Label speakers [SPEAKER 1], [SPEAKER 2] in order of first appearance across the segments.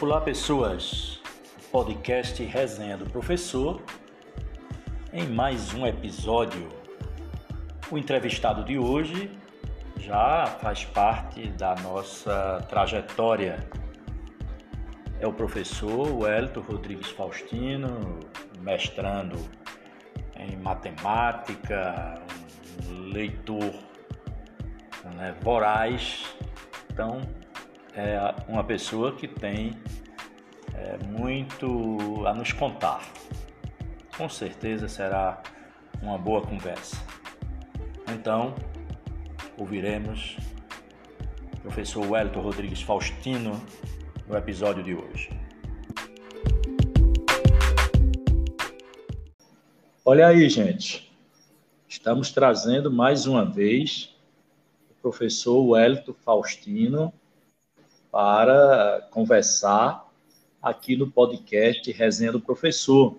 [SPEAKER 1] Olá, pessoas! Podcast Resenha do Professor. Em mais um episódio, o entrevistado de hoje já faz parte da nossa trajetória. É o professor Wellington Rodrigues Faustino, mestrando em matemática, um leitor né, voraz. Então, é uma pessoa que tem é, muito a nos contar. Com certeza será uma boa conversa. Então, ouviremos o professor Wellington Rodrigues Faustino no episódio de hoje. Olha aí, gente. Estamos trazendo mais uma vez o professor Wellington Faustino para conversar aqui no podcast Resenha do Professor.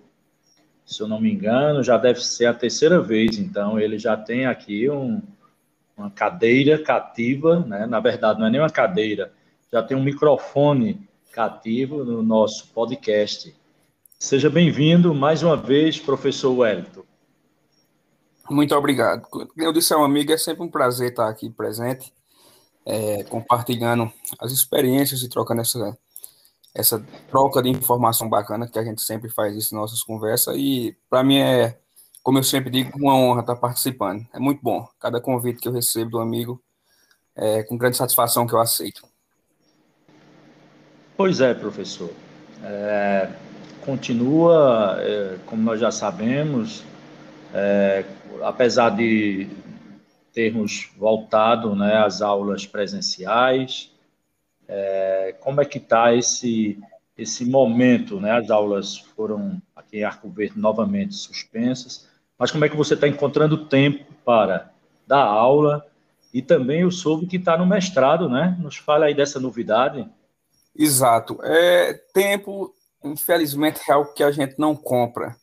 [SPEAKER 1] Se eu não me engano, já deve ser a terceira vez, então ele já tem aqui um, uma cadeira cativa, né? na verdade não é nem uma cadeira, já tem um microfone cativo no nosso podcast. Seja bem-vindo mais uma vez, professor Wellington.
[SPEAKER 2] Muito obrigado. Eu disse ao amigo, é sempre um prazer estar aqui presente é, compartilhando as experiências e trocando essa, essa troca de informação bacana, que a gente sempre faz isso em nossas conversas. E para mim é, como eu sempre digo, uma honra estar participando. É muito bom. Cada convite que eu recebo do amigo, é com grande satisfação que eu aceito.
[SPEAKER 1] Pois é, professor. É, continua, é, como nós já sabemos, é, apesar de termos voltado né, às aulas presenciais. É, como é que está esse, esse momento? Né? As aulas foram aqui em Arco Verde novamente suspensas, mas como é que você está encontrando tempo para dar aula? E também eu soube que está no mestrado, né? Nos fala aí dessa novidade.
[SPEAKER 2] Exato. É, tempo, infelizmente, é algo que a gente não compra.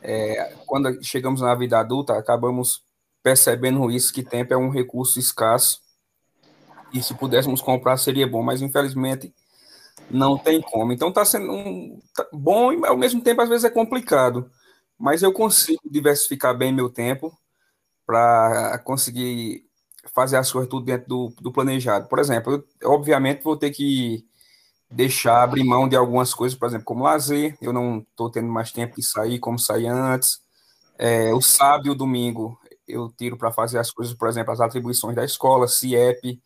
[SPEAKER 2] É, quando chegamos na vida adulta, acabamos percebendo isso, que tempo é um recurso escasso, e se pudéssemos comprar seria bom, mas infelizmente não tem como. Então está sendo um, tá bom e ao mesmo tempo às vezes é complicado, mas eu consigo diversificar bem meu tempo para conseguir fazer as coisas tudo dentro do, do planejado. Por exemplo, eu obviamente vou ter que deixar abrir mão de algumas coisas, por exemplo, como lazer, eu não estou tendo mais tempo de sair como saía antes. É, o sábado e o domingo eu tiro para fazer as coisas, por exemplo, as atribuições da escola, CIEP,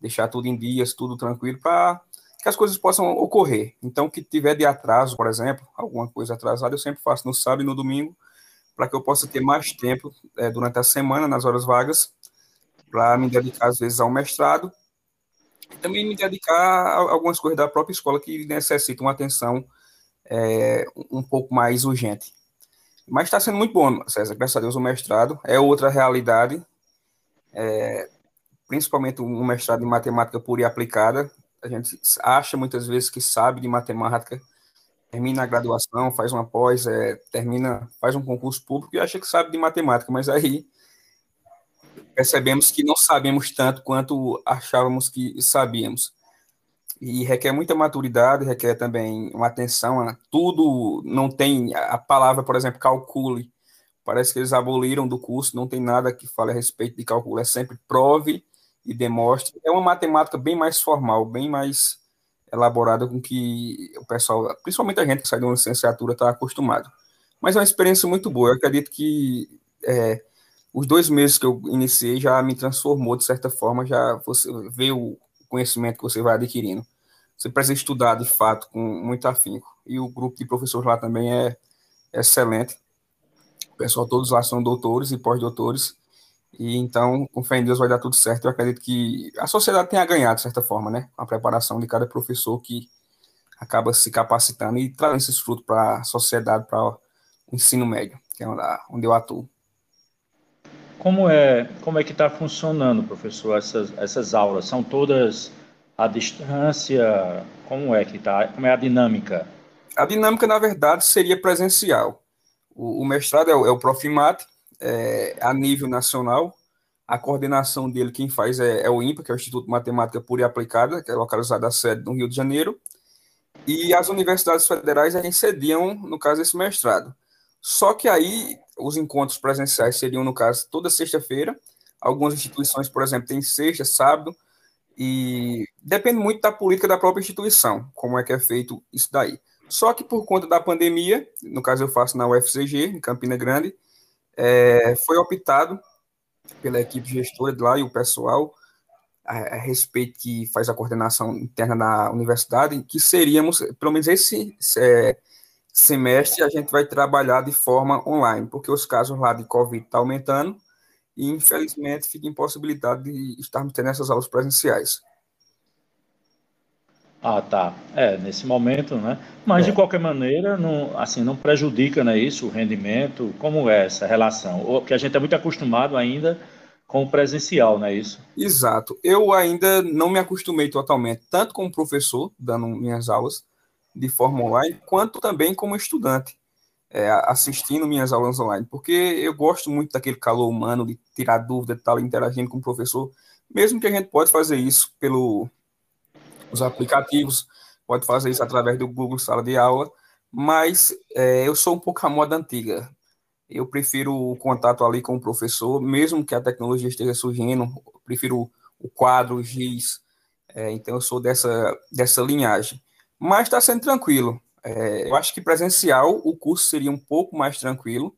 [SPEAKER 2] deixar tudo em dias, tudo tranquilo, para que as coisas possam ocorrer. Então, que tiver de atraso, por exemplo, alguma coisa atrasada, eu sempre faço no sábado e no domingo, para que eu possa ter mais tempo é, durante a semana, nas horas vagas, para me dedicar, às vezes, ao mestrado, e também me dedicar a algumas coisas da própria escola que necessitam atenção é, um pouco mais urgente. Mas está sendo muito bom, César, graças a Deus, o mestrado. É outra realidade, é, principalmente um mestrado em matemática pura e aplicada. A gente acha muitas vezes que sabe de matemática, termina a graduação, faz uma pós, é, termina, faz um concurso público e acha que sabe de matemática, mas aí percebemos que não sabemos tanto quanto achávamos que sabíamos e requer muita maturidade, requer também uma atenção. Tudo não tem a palavra, por exemplo, calcule. Parece que eles aboliram do curso, não tem nada que fale a respeito de cálculo, é sempre prove e demonstre. É uma matemática bem mais formal, bem mais elaborada com que o pessoal, principalmente a gente que sai de uma licenciatura, está acostumado. Mas é uma experiência muito boa. Eu acredito que é, os dois meses que eu iniciei já me transformou, de certa forma, já você vê o conhecimento que você vai adquirindo. Você precisa estudar, de fato, com muito afinco. E o grupo de professores lá também é excelente. O pessoal todos lá são doutores e pós-doutores. E então, com fé em Deus, vai dar tudo certo. Eu acredito que a sociedade tenha ganhado, de certa forma, né? A preparação de cada professor que acaba se capacitando e trazendo esses frutos para a sociedade, para o ensino médio, que é onde eu atuo.
[SPEAKER 1] Como é, como é que está funcionando, professor, essas, essas aulas? São todas à distância? Como é que está? Como é a dinâmica?
[SPEAKER 2] A dinâmica, na verdade, seria presencial. O, o mestrado é o, é o Profimat, é, a nível nacional. A coordenação dele, quem faz é, é, o INPA, que é o Instituto de Matemática Pura e Aplicada, que é localizado a sede no Rio de Janeiro. e as universidades federais aí cediam, no caso, esse mestrado. Só que aí os encontros presenciais seriam, no caso, toda sexta-feira. Algumas instituições, por exemplo, têm sexta, sábado, e depende muito da política da própria instituição, como é que é feito isso daí. Só que por conta da pandemia, no caso eu faço na UFCG, em Campina Grande, é, foi optado pela equipe gestora de lá e o pessoal a, a, respeito que faz a coordenação interna da universidade, que seríamos, pelo menos esse é, semestre, a gente vai trabalhar de forma online, porque os casos lá de Covid estão tá aumentando e, infelizmente, fica impossibilidade de estarmos tendo essas aulas presenciais.
[SPEAKER 1] Ah, tá. É, nesse momento, né? Mas, é. de qualquer maneira, não, assim, não prejudica, né, isso, o rendimento? Como é essa relação? Porque a gente é muito acostumado ainda com o presencial, não é isso?
[SPEAKER 2] Exato. Eu ainda não me acostumei totalmente, tanto como professor, dando minhas aulas de forma online, quanto também como estudante, é, assistindo minhas aulas online, porque eu gosto muito daquele calor humano, de tirar dúvida, de estar interagindo com o professor, mesmo que a gente pode fazer isso pelos aplicativos, pode fazer isso através do Google Sala de Aula, mas é, eu sou um pouco a moda antiga eu prefiro o contato ali com o professor, mesmo que a tecnologia esteja surgindo, prefiro o quadro, o giz, é, então eu sou dessa, dessa linhagem. Mas está sendo tranquilo. É, eu acho que presencial o curso seria um pouco mais tranquilo,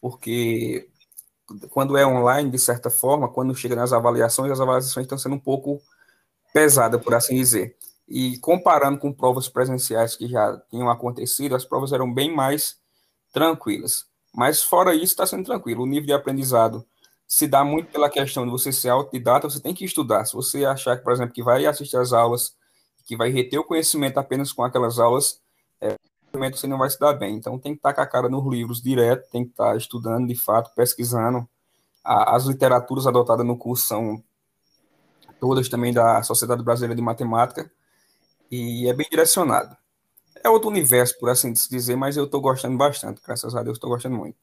[SPEAKER 2] porque quando é online, de certa forma, quando chega nas avaliações, as avaliações estão sendo um pouco pesadas, por assim dizer. E comparando com provas presenciais que já tinham acontecido, as provas eram bem mais tranquilas. Mas fora isso, está sendo tranquilo. O nível de aprendizado se dá muito pela questão de você ser autodidata, você tem que estudar. Se você achar, por exemplo, que vai assistir às aulas, que vai reter o conhecimento apenas com aquelas aulas, é, você não vai se dar bem. Então tem que estar com a cara nos livros direto, tem que estar estudando de fato, pesquisando. as literaturas adotadas no curso são todas também da Sociedade Brasileira de Matemática e é bem direcionado é outro universo, por assim dizer, mas eu estou gostando bastante, graças a Deus estou gostando muito.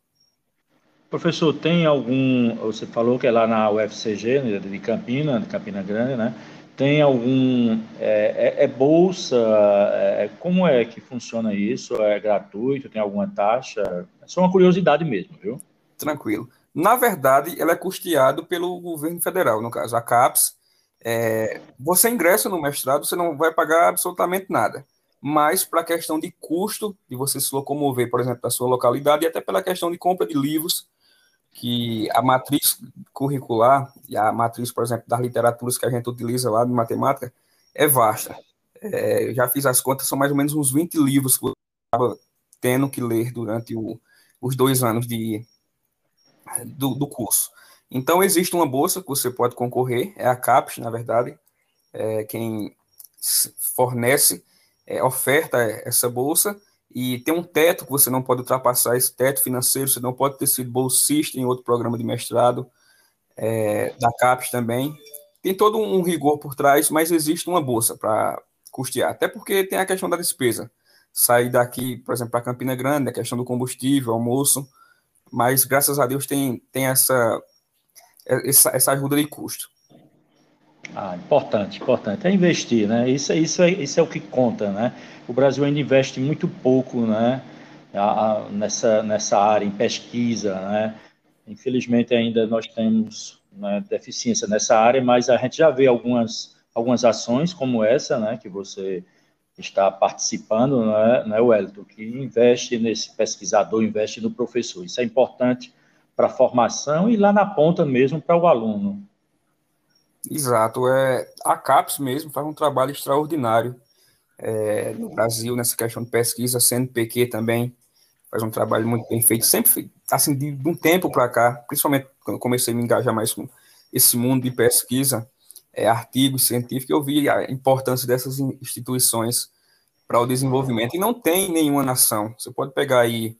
[SPEAKER 1] Professor, tem algum, você falou que é lá na UFCG, né, de Campina, de Campina Grande, né? Tem algum, é, é, é bolsa, é, como é que funciona isso? É gratuito, tem alguma taxa? É só uma curiosidade mesmo, viu?
[SPEAKER 2] Tranquilo. Na verdade, ela é custeado pelo governo federal, no caso, a CAPES. É, você ingressa no mestrado, você não vai pagar absolutamente nada mas para a questão de custo de você se locomover, por exemplo, da sua localidade, e até pela questão de compra de livros, que a matriz curricular e a matriz, por exemplo, das literaturas que a gente utiliza lá de matemática é vasta. É, já fiz as contas, são mais ou menos uns 20 livros que eu estava tendo que ler durante o, os dois anos de, do, do, curso. Então, existe uma bolsa que você pode concorrer, é a CAPES, na verdade, é quem fornece é, oferta essa bolsa e tem um teto que você não pode ultrapassar esse teto financeiro, você não pode ter sido bolsista em outro programa de mestrado, é, da CAPES também. Tem todo um rigor por trás, mas existe uma bolsa para custear, até porque tem a questão da despesa. Sair daqui, por exemplo, para Campina Grande, a questão do combustível, almoço, mas graças a Deus tem, tem essa, essa, essa ajuda de custo.
[SPEAKER 1] Ah, importante, importante. É investir, né? Isso, isso, é, isso é o que conta, né? O Brasil ainda investe muito pouco, né? A, a, nessa, nessa área, em pesquisa, né? Infelizmente ainda nós temos né, deficiência nessa área, mas a gente já vê algumas, algumas ações como essa, né? Que você está participando, né, né Wellington? Que investe nesse pesquisador, investe no professor. Isso é importante para a formação e lá na ponta mesmo para o aluno.
[SPEAKER 2] Exato, é, a CAPES mesmo faz um trabalho extraordinário é, no Brasil nessa questão de pesquisa, a CNPq também faz um trabalho muito bem feito, sempre, assim, de, de um tempo para cá, principalmente quando comecei a me engajar mais com esse mundo de pesquisa, é, artigos científicos, eu vi a importância dessas instituições para o desenvolvimento, e não tem nenhuma nação, você pode pegar aí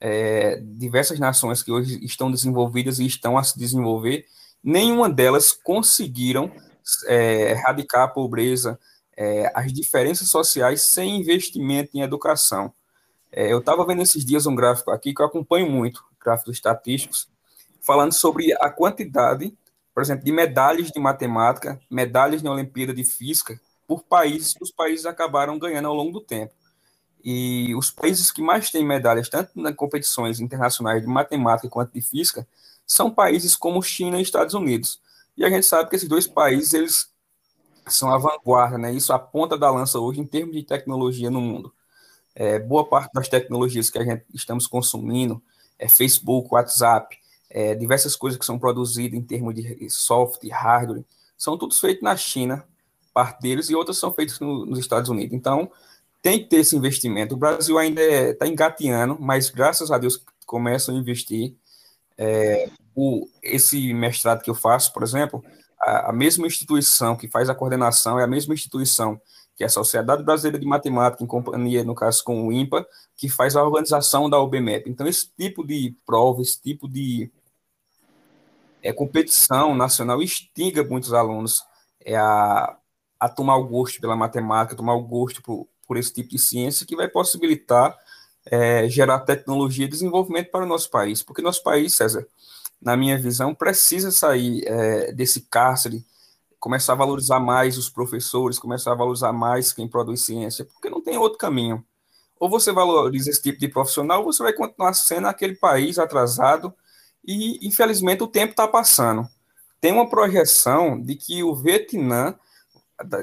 [SPEAKER 2] é, diversas nações que hoje estão desenvolvidas e estão a se desenvolver, nenhuma delas conseguiram é, erradicar a pobreza, é, as diferenças sociais sem investimento em educação. É, eu estava vendo esses dias um gráfico aqui que eu acompanho muito, gráficos estatísticos, falando sobre a quantidade, por exemplo, de medalhas de matemática, medalhas na Olimpíada de Física por países que os países acabaram ganhando ao longo do tempo. E os países que mais têm medalhas, tanto nas competições internacionais de matemática quanto de física, são países como China e Estados Unidos. E a gente sabe que esses dois países eles são a vanguarda, né? Isso a ponta da lança hoje em termos de tecnologia no mundo. É, boa parte das tecnologias que a gente estamos consumindo, é Facebook, WhatsApp, é, diversas coisas que são produzidas em termos de software, hardware, são todos feitos na China, parte deles, e outras são feitas no, nos Estados Unidos. Então, tem que ter esse investimento. O Brasil ainda está é, engateando, mas graças a Deus começam a investir. É, o, esse mestrado que eu faço, por exemplo, a, a, mesma instituição que faz a coordenação é a mesma instituição que é a Sociedade Brasileira de Matemática, em companhia, no caso, com o IMPA, que faz a organização da UBMEP. Então, esse tipo de prova, esse tipo de é, competição nacional instiga muitos alunos é, a, a tomar o gosto pela matemática, tomar o gosto por, por esse tipo de ciência, que vai possibilitar é, gerar tecnologia e desenvolvimento para o nosso país. Porque nosso país, César, na minha visão, precisa sair é, desse cárcere, começar a valorizar mais os professores, começar a valorizar mais quem produz ciência, porque não tem outro caminho. Ou você valoriza esse tipo de profissional, ou você vai continuar sendo aquele país atrasado, e infelizmente o tempo está passando. Tem uma projeção de que o Vietnã,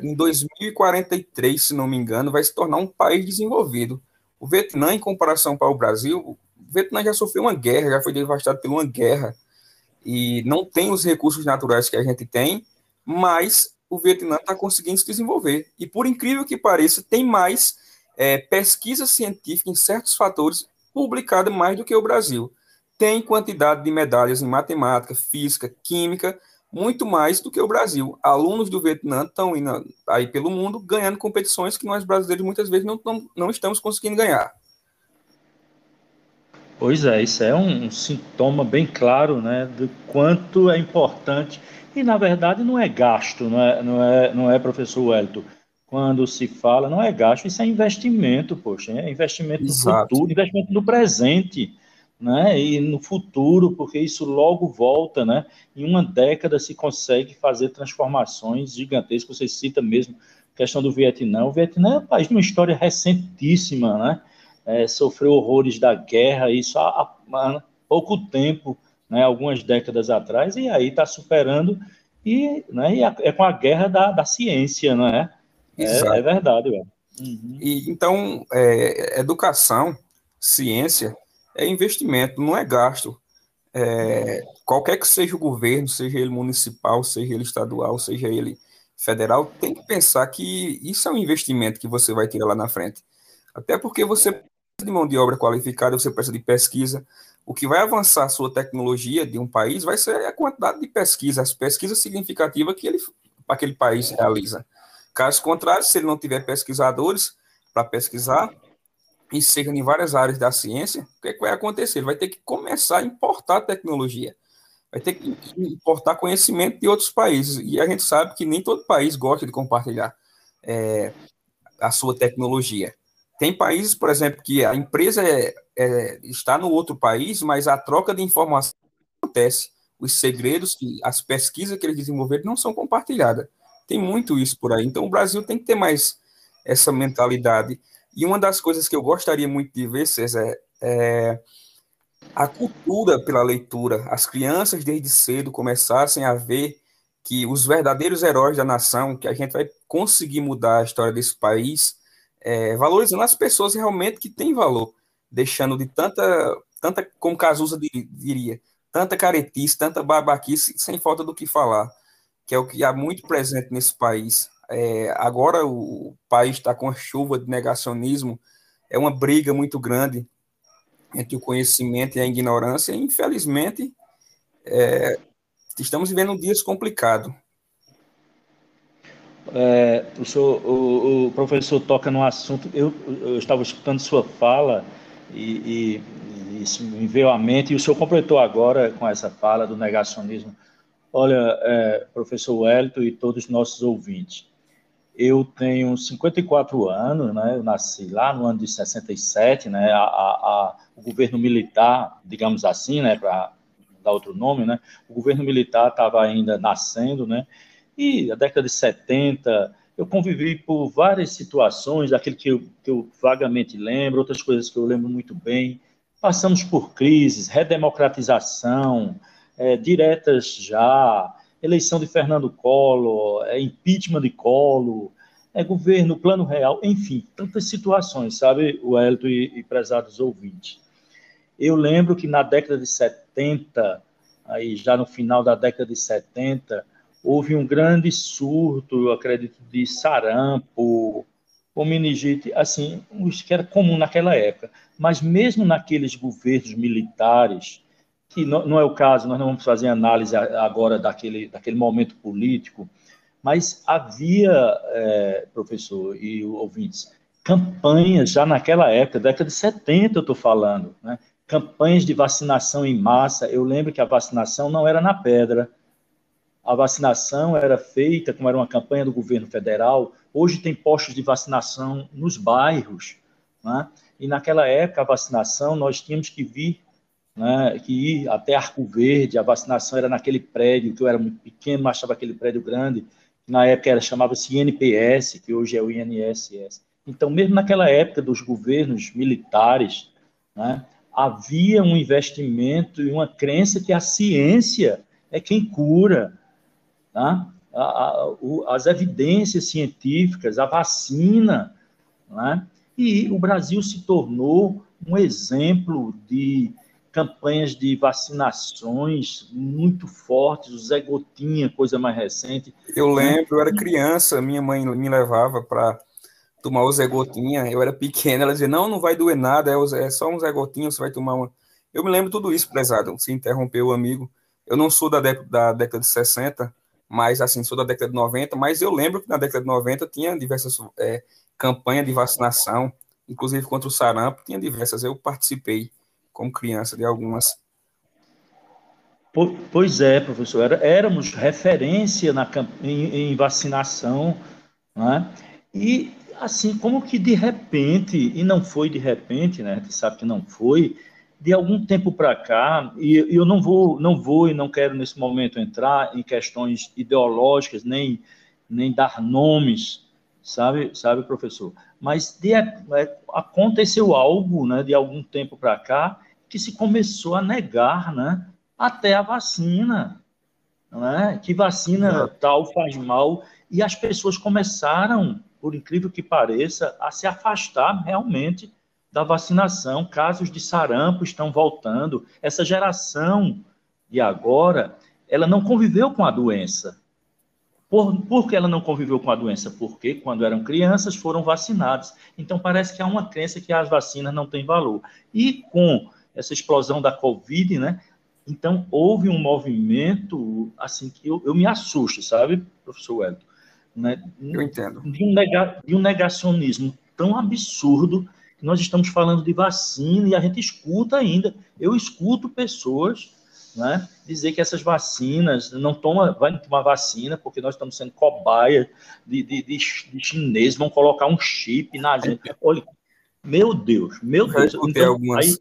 [SPEAKER 2] em 2043, se não me engano, vai se tornar um país desenvolvido. O Vietnã, em comparação para o Brasil, o Vietnã já sofreu uma guerra, já foi devastado por uma guerra, e não tem os recursos naturais que a gente tem, mas o Vietnã está conseguindo se desenvolver. E por incrível que pareça, tem mais é, pesquisa científica em certos fatores publicada mais do que o Brasil. Tem quantidade de medalhas em matemática, física, química, muito mais do que o Brasil. Alunos do Vietnã estão indo aí pelo mundo ganhando competições que nós brasileiros muitas vezes não, não, não estamos conseguindo ganhar.
[SPEAKER 1] Pois é, isso é um, um sintoma bem claro né, do quanto é importante. E, na verdade, não é gasto, não é, não é, não é professor Wellington? Quando se fala, não é gasto, isso é investimento, poxa, é investimento Exato. no futuro, investimento no presente né? E no futuro, porque isso logo volta, né? Em uma década se consegue fazer transformações gigantescas. Você cita mesmo a questão do Vietnã. O Vietnã é um país de uma história recentíssima, né? É, sofreu horrores da guerra, isso há, há pouco tempo, né? Algumas décadas atrás, e aí está superando e, né? E é com a guerra da, da ciência, né? É, é verdade, velho.
[SPEAKER 2] Uhum. E, então, é, educação, ciência, é investimento, não é gasto. É, qualquer que seja o governo, seja ele municipal, seja ele estadual, seja ele federal, tem que pensar que isso é um investimento que você vai tirar lá na frente. Até porque você precisa de mão de obra qualificada, você precisa de pesquisa. O que vai avançar a sua tecnologia de um país vai ser a quantidade de pesquisa, as pesquisas significativas que ele, aquele país realiza. Caso contrário, se ele não tiver pesquisadores para pesquisar, e seja em várias áreas da ciência, o que, é que vai acontecer? Ele vai ter que começar a importar tecnologia, vai ter que importar conhecimento de outros países. E a gente sabe que nem todo país gosta de compartilhar é, a sua tecnologia. Tem países, por exemplo, que a empresa é, é, está no outro país, mas a troca de informação acontece. Os segredos, as pesquisas que eles desenvolveram não são compartilhadas. Tem muito isso por aí. Então, o Brasil tem que ter mais essa mentalidade e uma das coisas que eu gostaria muito de ver, César, é a cultura pela leitura. As crianças, desde cedo, começassem a ver que os verdadeiros heróis da nação, que a gente vai conseguir mudar a história desse país, é, valorizando as pessoas realmente que têm valor, deixando de tanta, tanta como Cazuza diria, tanta caretice, tanta babaquice, sem falta do que falar, que é o que há muito presente nesse país. É, agora o país está com a chuva de negacionismo, é uma briga muito grande entre o conhecimento e a ignorância, e infelizmente é, estamos vivendo dias complicados.
[SPEAKER 1] É, o, senhor, o, o, professor toca no assunto, eu, eu estava escutando sua fala e, e, isso me veio à mente, e o senhor completou agora com essa fala do negacionismo. Olha, é, professor Wellington e todos os nossos ouvintes, eu tenho 54 anos, né? Eu nasci lá no ano de 67, né? A, a, a o governo militar, digamos assim, né? Para dar outro nome, né? O governo militar estava ainda nascendo, né? E a década de 70 eu convivi por várias situações, daquele que eu, que eu vagamente lembro, outras coisas que eu lembro muito bem. Passamos por crises, redemocratização, é, diretas já, eleição de Fernando Collor, é, impeachment de Collor, é, governo, plano real, enfim, tantas situações, sabe, o Elton e, e prezados ouvintes. Eu lembro que na década de 70, aí já no final da década de 70, houve um grande surto, eu acredito, de sarampo, ou assim, isso que era comum naquela época. Mas mesmo naqueles governos militares, que não, não, é o caso, nós não vamos fazer análise agora daquele, daquele momento político, mas havia, é, professor e ouvintes, campanhas já naquela época, década de 70 eu estou falando, né? campanhas de vacinação em massa. Eu lembro que a vacinação não era na pedra, a vacinação era feita, como era uma campanha do governo federal, hoje tem postos de vacinação nos bairros, né? e naquela época a vacinação nós tínhamos que vir, né, que ir até Arco Verde, a vacinação era naquele prédio, que eu era muito pequeno, mas achava aquele prédio grande, na época era chamava-se INPS, que hoje é o INSS. Então, mesmo naquela época dos governos militares, né, havia um investimento e uma crença que a ciência é quem cura, tá? a, a, o, as evidências científicas, a vacina, né? e o Brasil se tornou um exemplo de campanhas de vacinações muito fortes, o Zé Gotinha, coisa mais recente.
[SPEAKER 2] Eu lembro, eu era criança, minha mãe me levava para tomar o Zé Gotinha, eu era pequena, ela dizia, não, não vai doer nada, é, é só um Zé Gotinha, você vai tomar uma... Eu me lembro tudo isso, prezado, se interrompeu o amigo. Eu não sou da, da década de 60, mas assim, sou da década de 90, mas eu lembro que na década de 90 tinha diversas é, campanhas de vacinação, inclusive contra o sarampo, tinha diversas, eu participei como criança de algumas.
[SPEAKER 1] Pois é, professor, Era, éramos referência na, em, em vacinação, né? e assim, como que de repente, e não foi de repente, né? A gente sabe que não foi, de algum tempo para cá, e eu não vou, não vou e não quero nesse momento entrar em questões ideológicas, nem, nem dar nomes, sabe, sabe, professor? Mas de, é, aconteceu algo, né, de algum tempo para cá, que se começou a negar, né, até a vacina, né, que vacina tal faz mal, e as pessoas começaram, por incrível que pareça, a se afastar realmente da vacinação, casos de sarampo estão voltando. Essa geração de agora, ela não conviveu com a doença. Por, por que ela não conviveu com a doença? Porque quando eram crianças foram vacinadas. Então parece que há uma crença que as vacinas não têm valor. E com essa explosão da Covid, né? Então houve um movimento assim que eu, eu me assusto, sabe, professor Wellington? Né?
[SPEAKER 2] Eu entendo.
[SPEAKER 1] De um, nega, de um negacionismo tão absurdo nós estamos falando de vacina e a gente escuta ainda. Eu escuto pessoas né, dizer que essas vacinas não toma, vai tomar vacina porque nós estamos sendo cobaia de, de, de, de chineses, vão colocar um chip na gente. Olha, meu Deus, meu Deus.
[SPEAKER 2] Então, algumas... aí,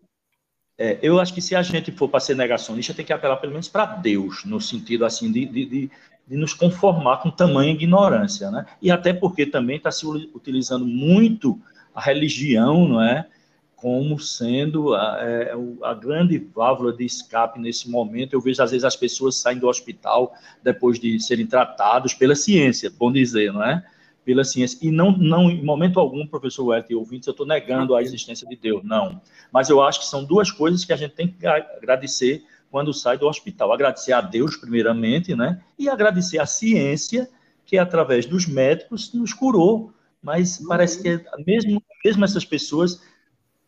[SPEAKER 1] é, eu acho que se a gente for para ser negacionista, tem que apelar pelo menos para Deus, no sentido assim de, de, de, de, nos conformar com tamanha ignorância, né? E até porque também está se utilizando muito a religião, não é? Como sendo a, é, a, grande válvula de escape nesse momento. Eu vejo, às vezes, as pessoas saem do hospital depois de serem tratados pela ciência, bom dizer, não é? Pela ciência. E não, não em momento algum, professor Wellington e ouvintes, eu estou negando a existência de Deus, não. Mas eu acho que são duas coisas que a gente tem que agradecer quando sai do hospital. Agradecer a Deus, primeiramente, né? E agradecer à ciência, que através dos médicos nos curou mas parece que mesmo, mesmo essas pessoas,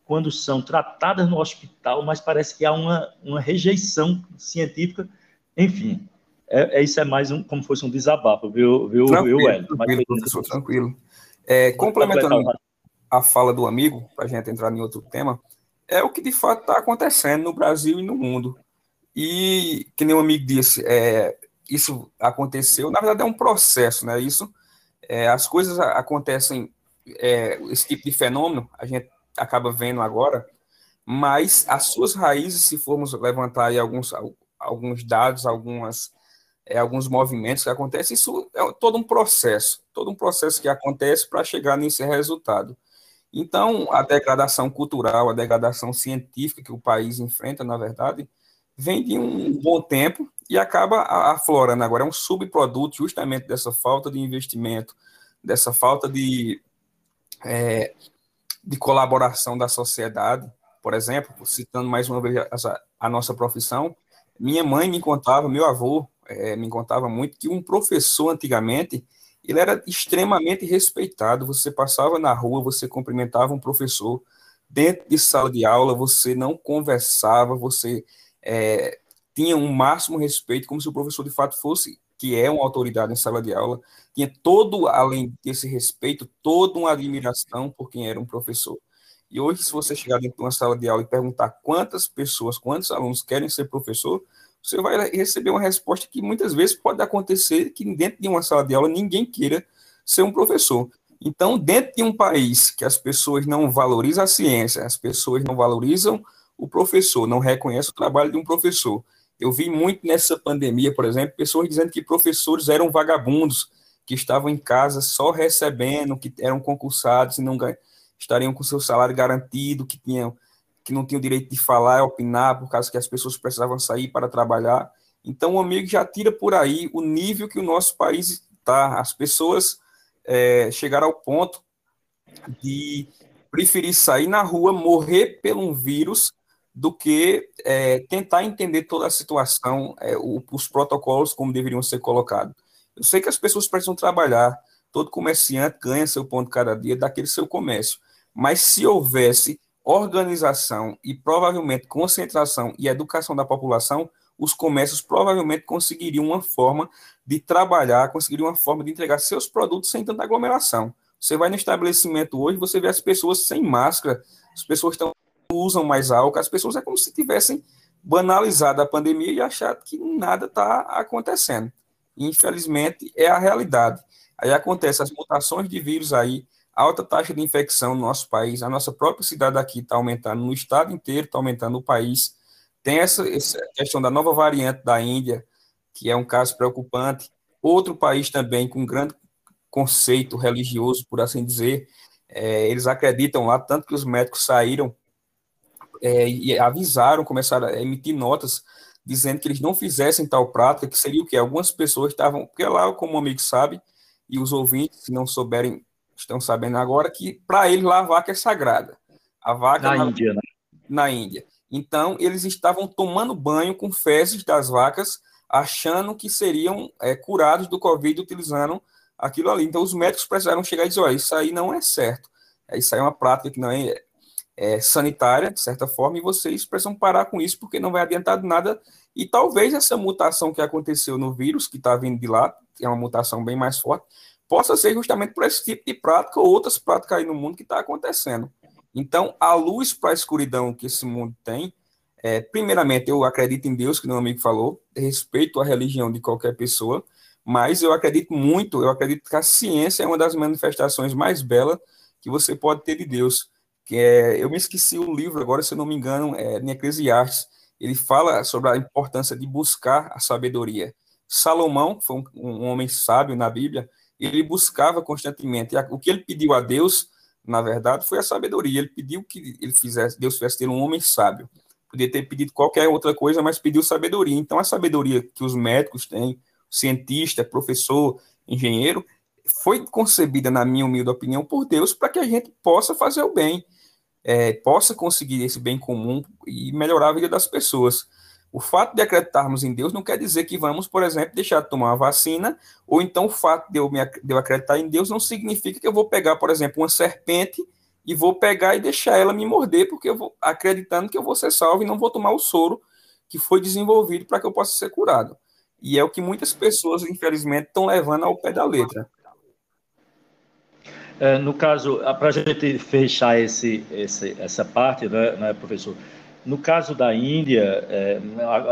[SPEAKER 1] quando são tratadas no hospital, mas parece que há uma, uma rejeição científica, enfim, é, é, isso é mais um, como fosse um desabafo, viu, viu,
[SPEAKER 2] tranquilo, viu Hélio? Tranquilo, professor, tranquilo. É, complementando a fala do amigo, para a gente entrar em outro tema, é o que de fato está acontecendo no Brasil e no mundo. E, que nem o amigo disse, é, isso aconteceu, na verdade é um processo, né? Isso é, as coisas acontecem, é, esse tipo de fenômeno, a gente acaba vendo agora, mas as suas raízes, se formos levantar aí alguns, alguns dados, algumas é, alguns movimentos que acontecem. Isso é todo um processo, todo um processo que acontece para chegar nesse resultado. Então, a degradação cultural, a degradação científica que o país enfrenta, na verdade, vem de um bom tempo e acaba aflorando agora. É um subproduto justamente dessa falta de investimento, dessa falta de, é, de colaboração da sociedade. Por exemplo, citando mais uma vez a, a nossa profissão, minha mãe me contava, meu avô é, me contava muito que um professor antigamente ele era extremamente respeitado. Você passava na rua, você cumprimentava um professor dentro de sala de aula, você não conversava, você é, tinha um máximo respeito, como se o professor de fato fosse, que é uma autoridade em sala de aula, tinha todo, além desse respeito, toda uma admiração por quem era um professor. E hoje, se você chegar dentro de uma sala de aula e perguntar quantas pessoas, quantos alunos querem ser professor, você vai receber uma resposta que muitas vezes pode acontecer que dentro de uma sala de aula ninguém queira ser um professor. Então, dentro de um país que as pessoas não valorizam a ciência, as pessoas não valorizam o professor, não reconhecem o trabalho de um professor. Eu vi muito nessa pandemia, por exemplo, pessoas dizendo que professores eram vagabundos, que estavam em casa só recebendo, que eram concursados e não estariam com seu salário garantido, que tinham que não tinha o direito de falar, opinar, por causa que as pessoas precisavam sair para trabalhar. Então, o amigo já tira por aí o nível que o nosso país está. As pessoas é, chegaram ao ponto de preferir sair na rua, morrer por um vírus, do que é, tentar entender toda a situação, é, o, os protocolos como deveriam ser colocados. Eu sei que as pessoas precisam trabalhar, todo comerciante ganha seu ponto cada dia daquele seu comércio, mas se houvesse organização e provavelmente concentração e educação da população, os comércios provavelmente conseguiriam uma forma de trabalhar, conseguiriam uma forma de entregar seus produtos sem tanta aglomeração. Você vai no estabelecimento hoje, você vê as pessoas sem máscara, as pessoas tão, usam mais álcool, as pessoas é como se tivessem banalizado a pandemia e achado que nada está acontecendo. Infelizmente, é a realidade. Aí acontece as mutações de vírus aí, alta taxa de infecção no nosso país, a nossa própria cidade aqui está aumentando, no estado inteiro está aumentando no país. Tem essa, essa questão da nova variante da Índia, que é um caso preocupante. Outro país também com grande conceito religioso, por assim dizer, é, eles acreditam lá, tanto que os médicos saíram é, e avisaram, começaram a emitir notas dizendo que eles não fizessem tal prática, que seria o que? Algumas pessoas estavam, porque lá, como o amigo sabe, e os ouvintes, se não souberem estão sabendo agora que para eles lá a vaca é sagrada. A vaca
[SPEAKER 1] na, na Índia, né?
[SPEAKER 2] Na Índia. Então eles estavam tomando banho com fezes das vacas, achando que seriam é, curados do Covid utilizando aquilo ali. Então os médicos precisaram chegar e dizer: olha, isso aí não é certo. É, isso aí é uma prática que não é, é sanitária, de certa forma, e vocês precisam parar com isso, porque não vai adiantar nada. E talvez essa mutação que aconteceu no vírus, que está vindo de lá, que é uma mutação bem mais forte, possa ser justamente por esse tipo de prática ou outras práticas aí no mundo que está acontecendo. Então, a luz para a escuridão que esse mundo tem, é, primeiramente, eu acredito em Deus, que meu amigo falou, respeito a religião de qualquer pessoa, mas eu acredito muito, eu acredito que a ciência é uma das manifestações mais belas que você pode ter de Deus. Que é, eu me esqueci o livro agora, se eu não me engano, é em Eclesiastes. Ele fala sobre a importância de buscar a sabedoria. Salomão, foi um, um homem sábio na Bíblia, ele buscava constantemente. O que ele pediu a Deus, na verdade, foi a sabedoria. Ele pediu que ele fizesse, Deus fizesse ter um homem sábio. Podia ter pedido qualquer outra coisa, mas pediu sabedoria. Então, a sabedoria que os médicos têm, cientista, professor, engenheiro, foi concebida, na minha humilde opinião, por Deus para que a gente possa fazer o bem, é, possa conseguir esse bem comum e melhorar a vida das pessoas. O fato de acreditarmos em Deus não quer dizer que vamos, por exemplo, deixar de tomar uma vacina, ou então o fato de eu, me, de eu acreditar em Deus não significa que eu vou pegar, por exemplo, uma serpente e vou pegar e deixar ela me morder, porque eu vou acreditando que eu vou ser salvo e não vou tomar o soro que foi desenvolvido para que eu possa ser curado. E é o que muitas pessoas, infelizmente, estão levando ao pé da letra.
[SPEAKER 1] É, no caso, para a gente fechar esse, esse, essa parte, né, né professor? No caso da Índia, é,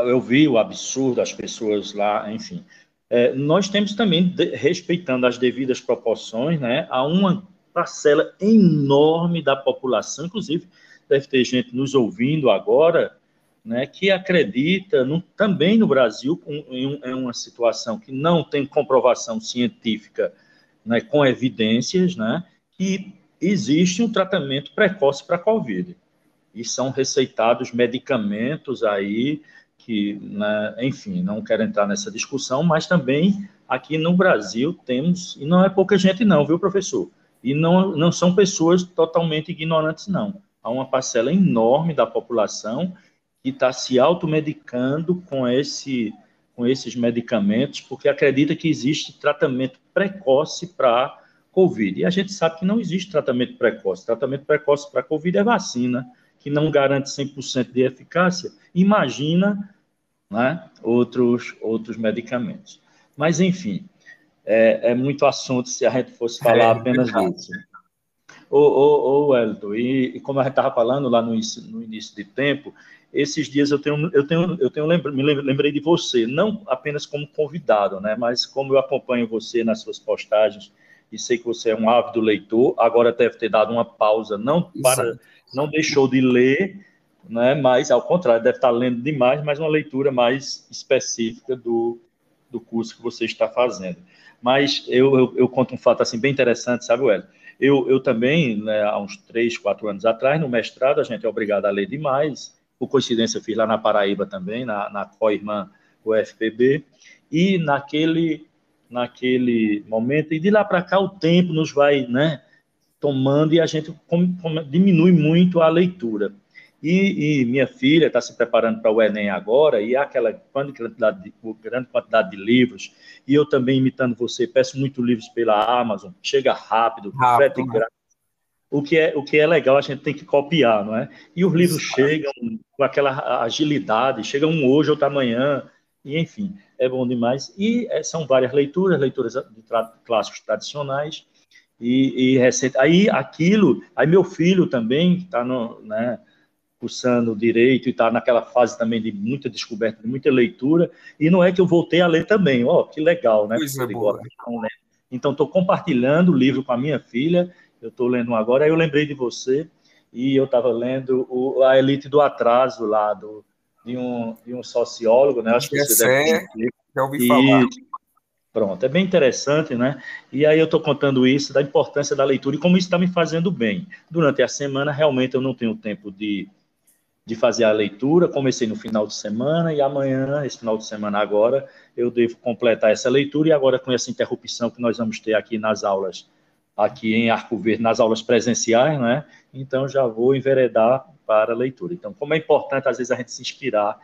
[SPEAKER 1] eu vi o absurdo, as pessoas lá, enfim. É, nós temos também, de, respeitando as devidas proporções, né, a uma parcela enorme da população, inclusive deve ter gente nos ouvindo agora, né, que acredita no, também no Brasil, em, um, em, uma situação que não tem comprovação científica né, com evidências, né, que existe um tratamento precoce para a Covid. E são receitados medicamentos aí que, né, enfim, não quero entrar nessa discussão, mas também aqui no Brasil temos, e não é pouca gente não, viu, professor? E não, não são pessoas totalmente ignorantes, não. Há uma parcela enorme da população que está se automedicando com, esse, com esses medicamentos, porque acredita que existe tratamento precoce para Covid. E a gente sabe que não existe tratamento precoce. Tratamento precoce para Covid é vacina, que não garante 100% de eficácia. Imagina né, outros, outros medicamentos. Mas, enfim, é, é, muito assunto se a gente fosse falar é, apenas disso. Ô, ô, ô Wellington, e, e, como a gente estava falando lá no, no início de tempo, esses dias eu tenho, eu tenho, eu tenho lembra, me lembrei de você, não apenas como convidado, né, mas como eu acompanho você nas suas postagens e sei que você é um ávido leitor, agora deve ter dado uma pausa, não para, não deixou de ler, né, mas ao contrário, deve estar lendo demais, mas uma leitura mais específica do, do curso que você está fazendo. Mas eu, eu, eu conto um fato assim bem interessante, sabe, Wellington? Eu, eu também, né, há uns três, quatro anos atrás, no mestrado, a gente é obrigado a ler demais, por coincidência, fiz lá na Paraíba também, na, na co-irmã UFPB, e naquele, naquele momento, e de lá para cá o tempo nos vai né, tomando e a gente com, com, diminui muito a leitura. E, e minha filha está se preparando para o Enem agora, e há aquela grande quantidade, de, grande quantidade de livros, e eu também, imitando você, peço muito livros pela Amazon, chega rápido, frete grátis, o que é o que é legal a gente tem que copiar, não é? E os livros chegam com aquela agilidade, chegam um hoje, outro amanhã, e enfim, é bom demais. E é, são várias leituras, leituras de tra clássicos tradicionais e, e recente. Aí aquilo, aí meu filho também está no, né, cursando direito e está naquela fase também de muita descoberta, de muita leitura. E não é que eu voltei a ler também, ó, oh, que legal, né?
[SPEAKER 2] Coisa boa.
[SPEAKER 1] Então estou compartilhando o livro com a minha filha eu estou lendo um agora, aí eu lembrei de você, e eu estava lendo o, a Elite do Atraso lá, do, de, um, de um sociólogo, né?
[SPEAKER 2] Acho que você deve já ouvi falar.
[SPEAKER 1] Pronto, é bem interessante, né? E aí eu estou contando isso, da importância da leitura e como isso está me fazendo bem. Durante a semana, realmente, eu não tenho tempo de, de fazer a leitura, comecei no final de semana e amanhã, esse final de semana agora, eu devo completar essa leitura e agora com essa interrupção que nós vamos ter aqui nas aulas aqui em Arco Verde nas aulas presenciais, né? Então já vou enveredar para a leitura. Então, como é importante às vezes a gente se inspirar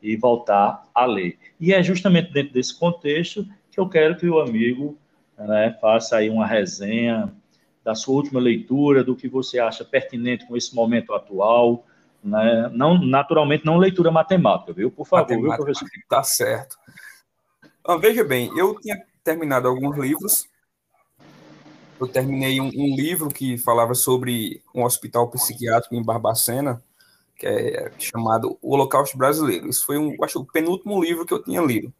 [SPEAKER 1] e voltar a ler. E é justamente dentro desse contexto que eu quero que o amigo né, faça aí uma resenha da sua última leitura, do que você acha pertinente com esse momento atual, né? Não, naturalmente, não leitura matemática, viu? Por favor, viu, professor?
[SPEAKER 2] Tá certo. Então, veja bem, eu tinha terminado alguns livros eu terminei um, um, livro que falava sobre um hospital psiquiátrico em Barbacena, que é chamado O Holocausto Brasileiro. Isso foi, um, acho, o penúltimo livro que eu tinha lido.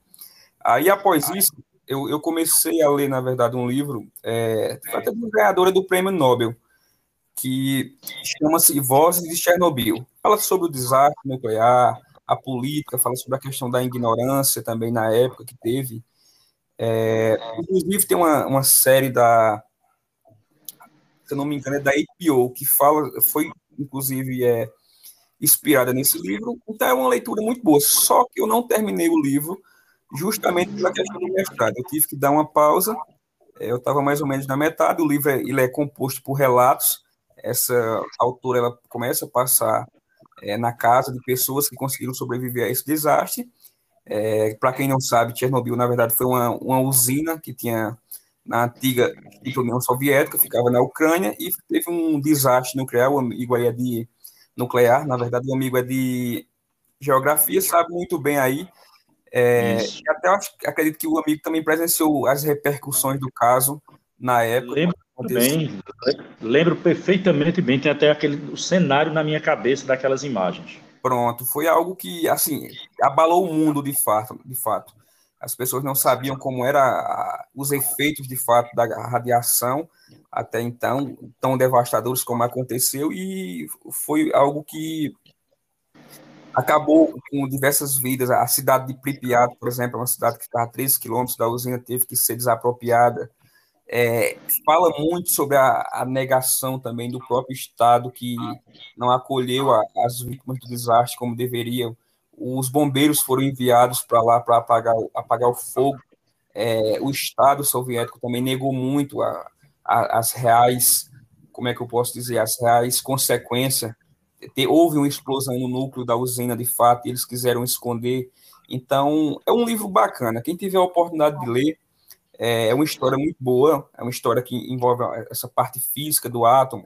[SPEAKER 2] Aí, após isso, eu, eu comecei a ler, na verdade, um livro, é, até de ganhadora do Prêmio Nobel, que chama-se Vozes de Chernobyl. Fala sobre o desastre nuclear, a política, fala sobre a questão da ignorância também na época que teve. É, inclusive, tem uma, uma série da se eu não me engano, é da HBO, que fala, foi inclusive é, inspirada nesse livro. Então é uma leitura muito boa. Só que eu não terminei o livro justamente pela questão do mestrado. Eu tive que dar uma pausa. É, eu estava mais ou menos na metade. O livro é, ele é composto por relatos. Essa autora ela começa a passar é, na casa de pessoas que conseguiram sobreviver a esse desastre. É, Para quem não sabe, Chernobyl, na verdade, foi uma, uma usina que tinha na antiga União Soviética, ficava na Ucrânia, e teve um desastre nuclear, o amigo aí é de nuclear, na verdade o amigo é de geografia, sabe muito bem aí, é, e até acredito que o amigo também presenciou as repercussões do caso na época.
[SPEAKER 1] Lembro bem, lembro perfeitamente bem, tem até aquele o cenário na minha cabeça daquelas imagens.
[SPEAKER 2] Pronto, foi algo que, assim, abalou o mundo de fato, de fato as pessoas não sabiam como eram os efeitos de fato da radiação até então, tão devastadores como aconteceu, e foi algo que acabou com diversas vidas. A cidade de Pripyat, por exemplo, é uma cidade que está a 13 quilômetros da usina, teve que ser desapropriada. É, fala muito sobre a, a, negação também do próprio Estado, que não acolheu a, as vítimas do desastre como deveriam. Os bombeiros foram enviados para lá para apagar, apagar o fogo. É, o Estado soviético também negou muito a, as reais, como é que eu posso dizer, as reais consequências houve uma explosão no núcleo da usina de fato, e eles quiseram esconder. Então, é um livro bacana. Quem tiver a oportunidade de ler, é, é uma história muito boa, é uma história que envolve essa parte física do átomo,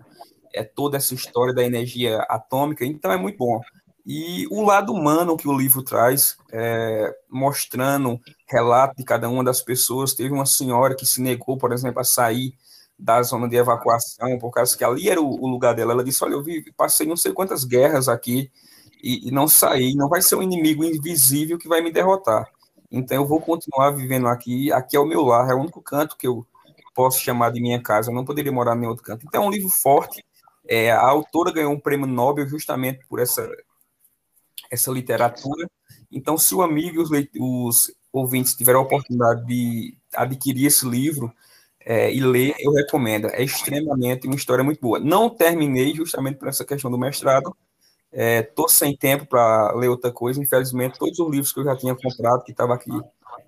[SPEAKER 2] é toda essa história da energia atômica, então é muito bom. E o lado humano que o livro traz, é, mostrando relato de cada uma das pessoas. Teve uma senhora que se negou, por exemplo, a sair da zona de evacuação, por causa que ali era o, o lugar dela. Ela disse: Olha, eu vi, passei não sei quantas guerras aqui e, e, não saí. Não vai ser um inimigo invisível que vai me derrotar. Então eu vou continuar vivendo aqui. Aqui é o meu lar, é o único canto que eu posso chamar de minha casa. Eu não poderia morar em outro canto. Então é um livro forte. É, a autora ganhou um prêmio Nobel justamente por essa, essa literatura. Então, se o amigo e os, os ouvintes tiverem a oportunidade de adquirir esse livro, é, e ler, eu recomendo. É extremamente uma história muito boa. Não terminei justamente por essa questão do mestrado. Estou é, sem tempo para ler outra coisa. Infelizmente, todos os livros que eu já tinha comprado, que estava aqui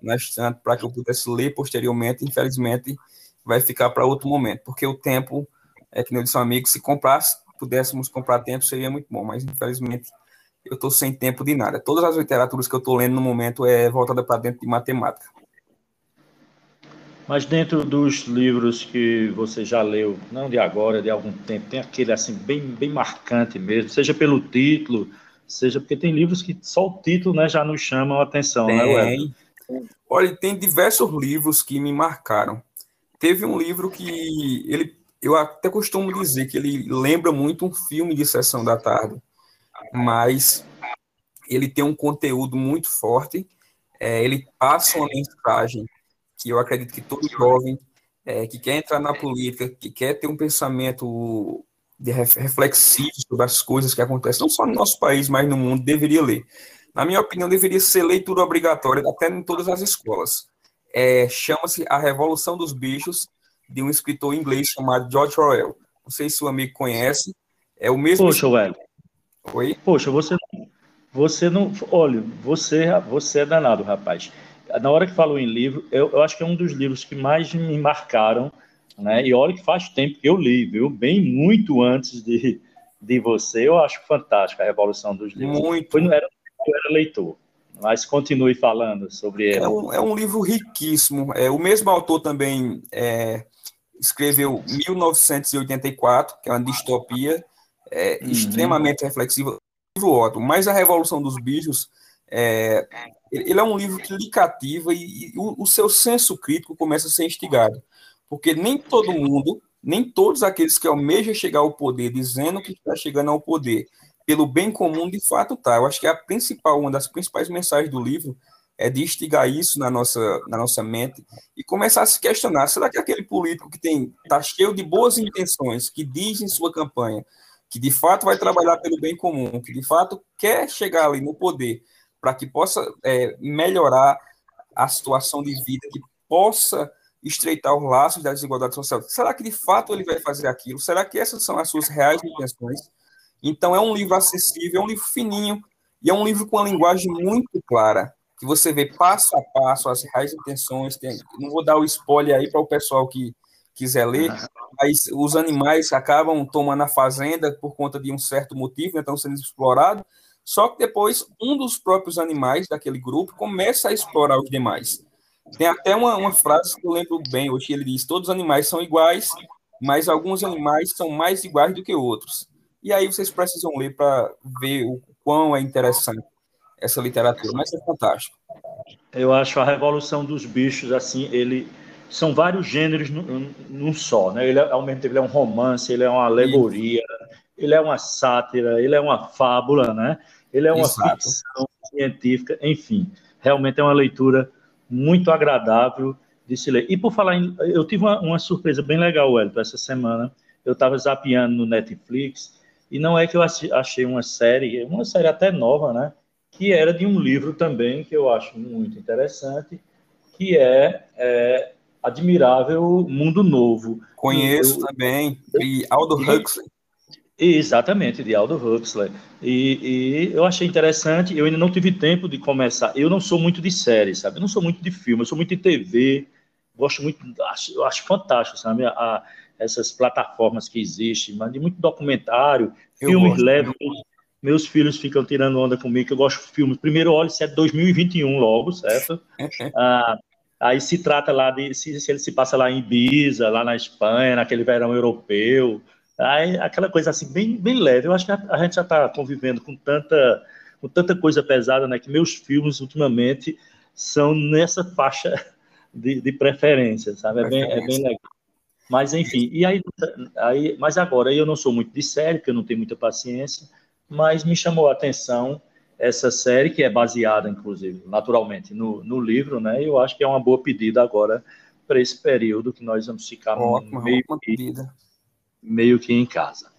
[SPEAKER 2] na estante, para que eu pudesse ler posteriormente, infelizmente, vai ficar para outro momento. Porque o tempo, é que nem eu disse um amigo, se comprasse, pudéssemos comprar tempo, seria muito bom. Mas, infelizmente, eu estou sem tempo de nada. Todas as literaturas que eu estou lendo no momento é voltada para dentro de matemática.
[SPEAKER 1] Mas dentro dos livros que você já leu, não de agora, de algum tempo, tem aquele assim bem, bem marcante mesmo, seja pelo título, seja porque tem livros que só o título né, já nos chamam a atenção, né,
[SPEAKER 2] tem. né, Olha, tem diversos livros que me marcaram. Teve um livro que ele, eu até costumo dizer que ele lembra muito um filme de sessão da tarde, mas ele tem um conteúdo muito forte. É, ele passa uma mensagem que eu acredito que todo jovem é, que quer entrar na política, que quer ter um pensamento de reflexivo sobre as coisas que acontecem, não só no nosso país, mas no mundo, deveria ler. Na minha opinião, deveria ser leitura obrigatória, até em todas as escolas. É, Chama-se A Revolução dos Bichos, de um escritor inglês chamado George Orwell. Não sei se o amigo conhece. É o mesmo.
[SPEAKER 1] Poxa, Well. Oi? Poxa, você, você não. Olha, você, você é danado, rapaz na hora que falou em livro, eu, eu, acho que é um dos livros que mais me marcaram, né? E olha que faz tempo que eu li, viu? Bem muito antes de, de você, eu acho fantástico a Revolução dos Livros. Muito. Foi, era, eu era leitor, mas continue falando sobre ele.
[SPEAKER 2] É um, é um livro riquíssimo. É, o mesmo autor também é, escreveu 1984, que é uma distopia é, uhum. extremamente reflexiva. Livro ótimo, mas a Revolução dos Bichos é, ele é um livro que lhe cativa e, e o, o, seu senso crítico começa a ser instigado. Porque nem todo mundo, nem todos aqueles que almejam chegar ao poder, dizendo que está chegando ao poder pelo bem comum, de fato tá. Eu acho que a principal, uma das principais mensagens do livro é de instigar isso na nossa, na nossa mente e começar a se questionar: será que aquele político que tem está cheio de boas intenções, que diz em sua campanha que de fato vai trabalhar pelo bem comum, que de fato quer chegar ali no poder, para que possa é, melhorar a situação de vida, que possa estreitar os laços da desigualdade social. Será que de fato ele vai fazer aquilo? Será que essas são as suas reais intenções? Então é um livro acessível, é um livro fininho e é um livro com uma linguagem muito clara, que você vê passo a passo as reais intenções. Tem, não vou dar o spoiler aí para o pessoal que quiser ler, mas os animais acabam tomando a fazenda por conta de um certo motivo, né, estão sendo explorados, só que depois um dos próprios animais daquele grupo começa a explorar os demais. Tem até uma, uma frase que eu lembro bem, hoje ele diz: todos os animais são iguais, mas alguns animais são mais iguais do que outros. E aí vocês precisam ler para ver o quão é interessante essa literatura, mas é fantástico.
[SPEAKER 1] Eu acho a Revolução dos Bichos, assim, ele são vários gêneros num, num só, né? Ele é, ao mesmo tempo ele é um romance, ele é uma alegoria, ele é uma sátira, ele é uma fábula, né? Ele é uma Exato. ficção científica, enfim, realmente é uma leitura muito agradável de se ler. E por falar em, eu tive uma, uma surpresa bem legal, Wellington, essa semana. Eu estava zapeando no Netflix E não é que eu achei uma série, uma série até nova, né? Que era de um livro também que eu acho muito interessante, que é, é Admirável Mundo Novo.
[SPEAKER 2] Conheço eu, também, de Aldo Huxley.
[SPEAKER 1] Exatamente, de Aldo Huxley. E, e, eu achei interessante, eu ainda não tive tempo de começar. Eu não sou muito de série, sabe? Eu não sou muito de filme, eu sou muito de TV. Gosto muito, acho, eu acho fantástico, sabe? A, essas plataformas que existem, mas de muito documentário, eu filmes leves. Meus filhos ficam tirando onda comigo, que eu gosto de filmes. Primeiro, olha, se é 2021 logo, certo? ah, aí se trata lá de, se, se ele se passa lá em Ibiza, lá na Espanha, naquele verão europeu, Aí, aquela coisa assim, bem, bem leve. Eu acho que a, a gente já está convivendo com tanta, com tanta coisa pesada, né? Que meus filmes, ultimamente, são nessa faixa de, de preferência, sabe? É bem, é bem legal. Mas, enfim, e aí, aí, mas agora eu não sou muito de série, porque eu não tenho muita paciência, mas me chamou a atenção essa série, que é baseada, inclusive, naturalmente, no, no livro, né? E eu acho que é uma boa pedida agora para esse período que nós vamos ficar
[SPEAKER 2] ótima, meio ótima pedida
[SPEAKER 1] meio que em casa.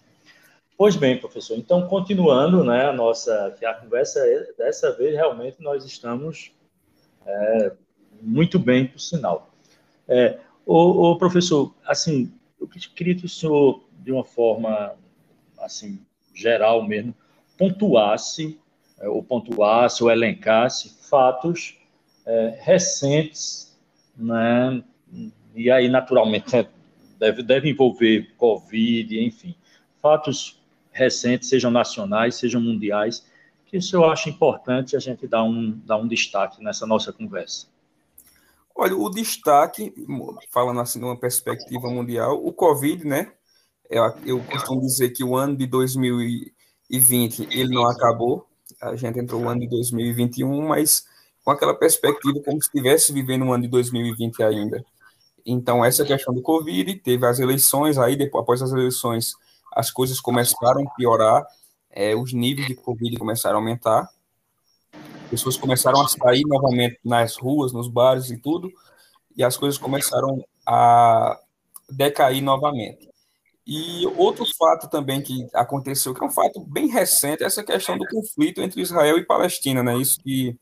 [SPEAKER 1] Pois bem, professor, então continuando, né, a nossa, que a conversa dessa vez realmente nós estamos é, muito bem, por sinal. É, o, o, professor, assim, eu queria que o senhor, de uma forma assim geral mesmo, pontuasse, é, ou pontuasse, ou elencasse fatos é, recentes, né, e aí naturalmente é, deve, deve envolver Covid, enfim, fatos recentes, sejam nacionais, sejam mundiais, que isso eu acho importante a gente dar um, dar um destaque nessa nossa conversa.
[SPEAKER 2] Olha, o destaque, falando assim de uma perspectiva mundial, o Covid, né? Eu, eu costumo dizer que o ano de 2020 ele não acabou, a gente entrou no ano de 2021, mas com aquela perspectiva como se estivesse vivendo um ano de 2020 ainda. Então, essa questão do Covid, teve as eleições, aí depois, após as eleições, as coisas começaram a piorar, é, os níveis de Covid começaram a aumentar, pessoas começaram a sair novamente nas ruas, nos bares e tudo, e as coisas começaram a decair novamente. E outro fato também que aconteceu, que é um fato bem recente, é essa questão do conflito entre Israel e Palestina, né? Isso que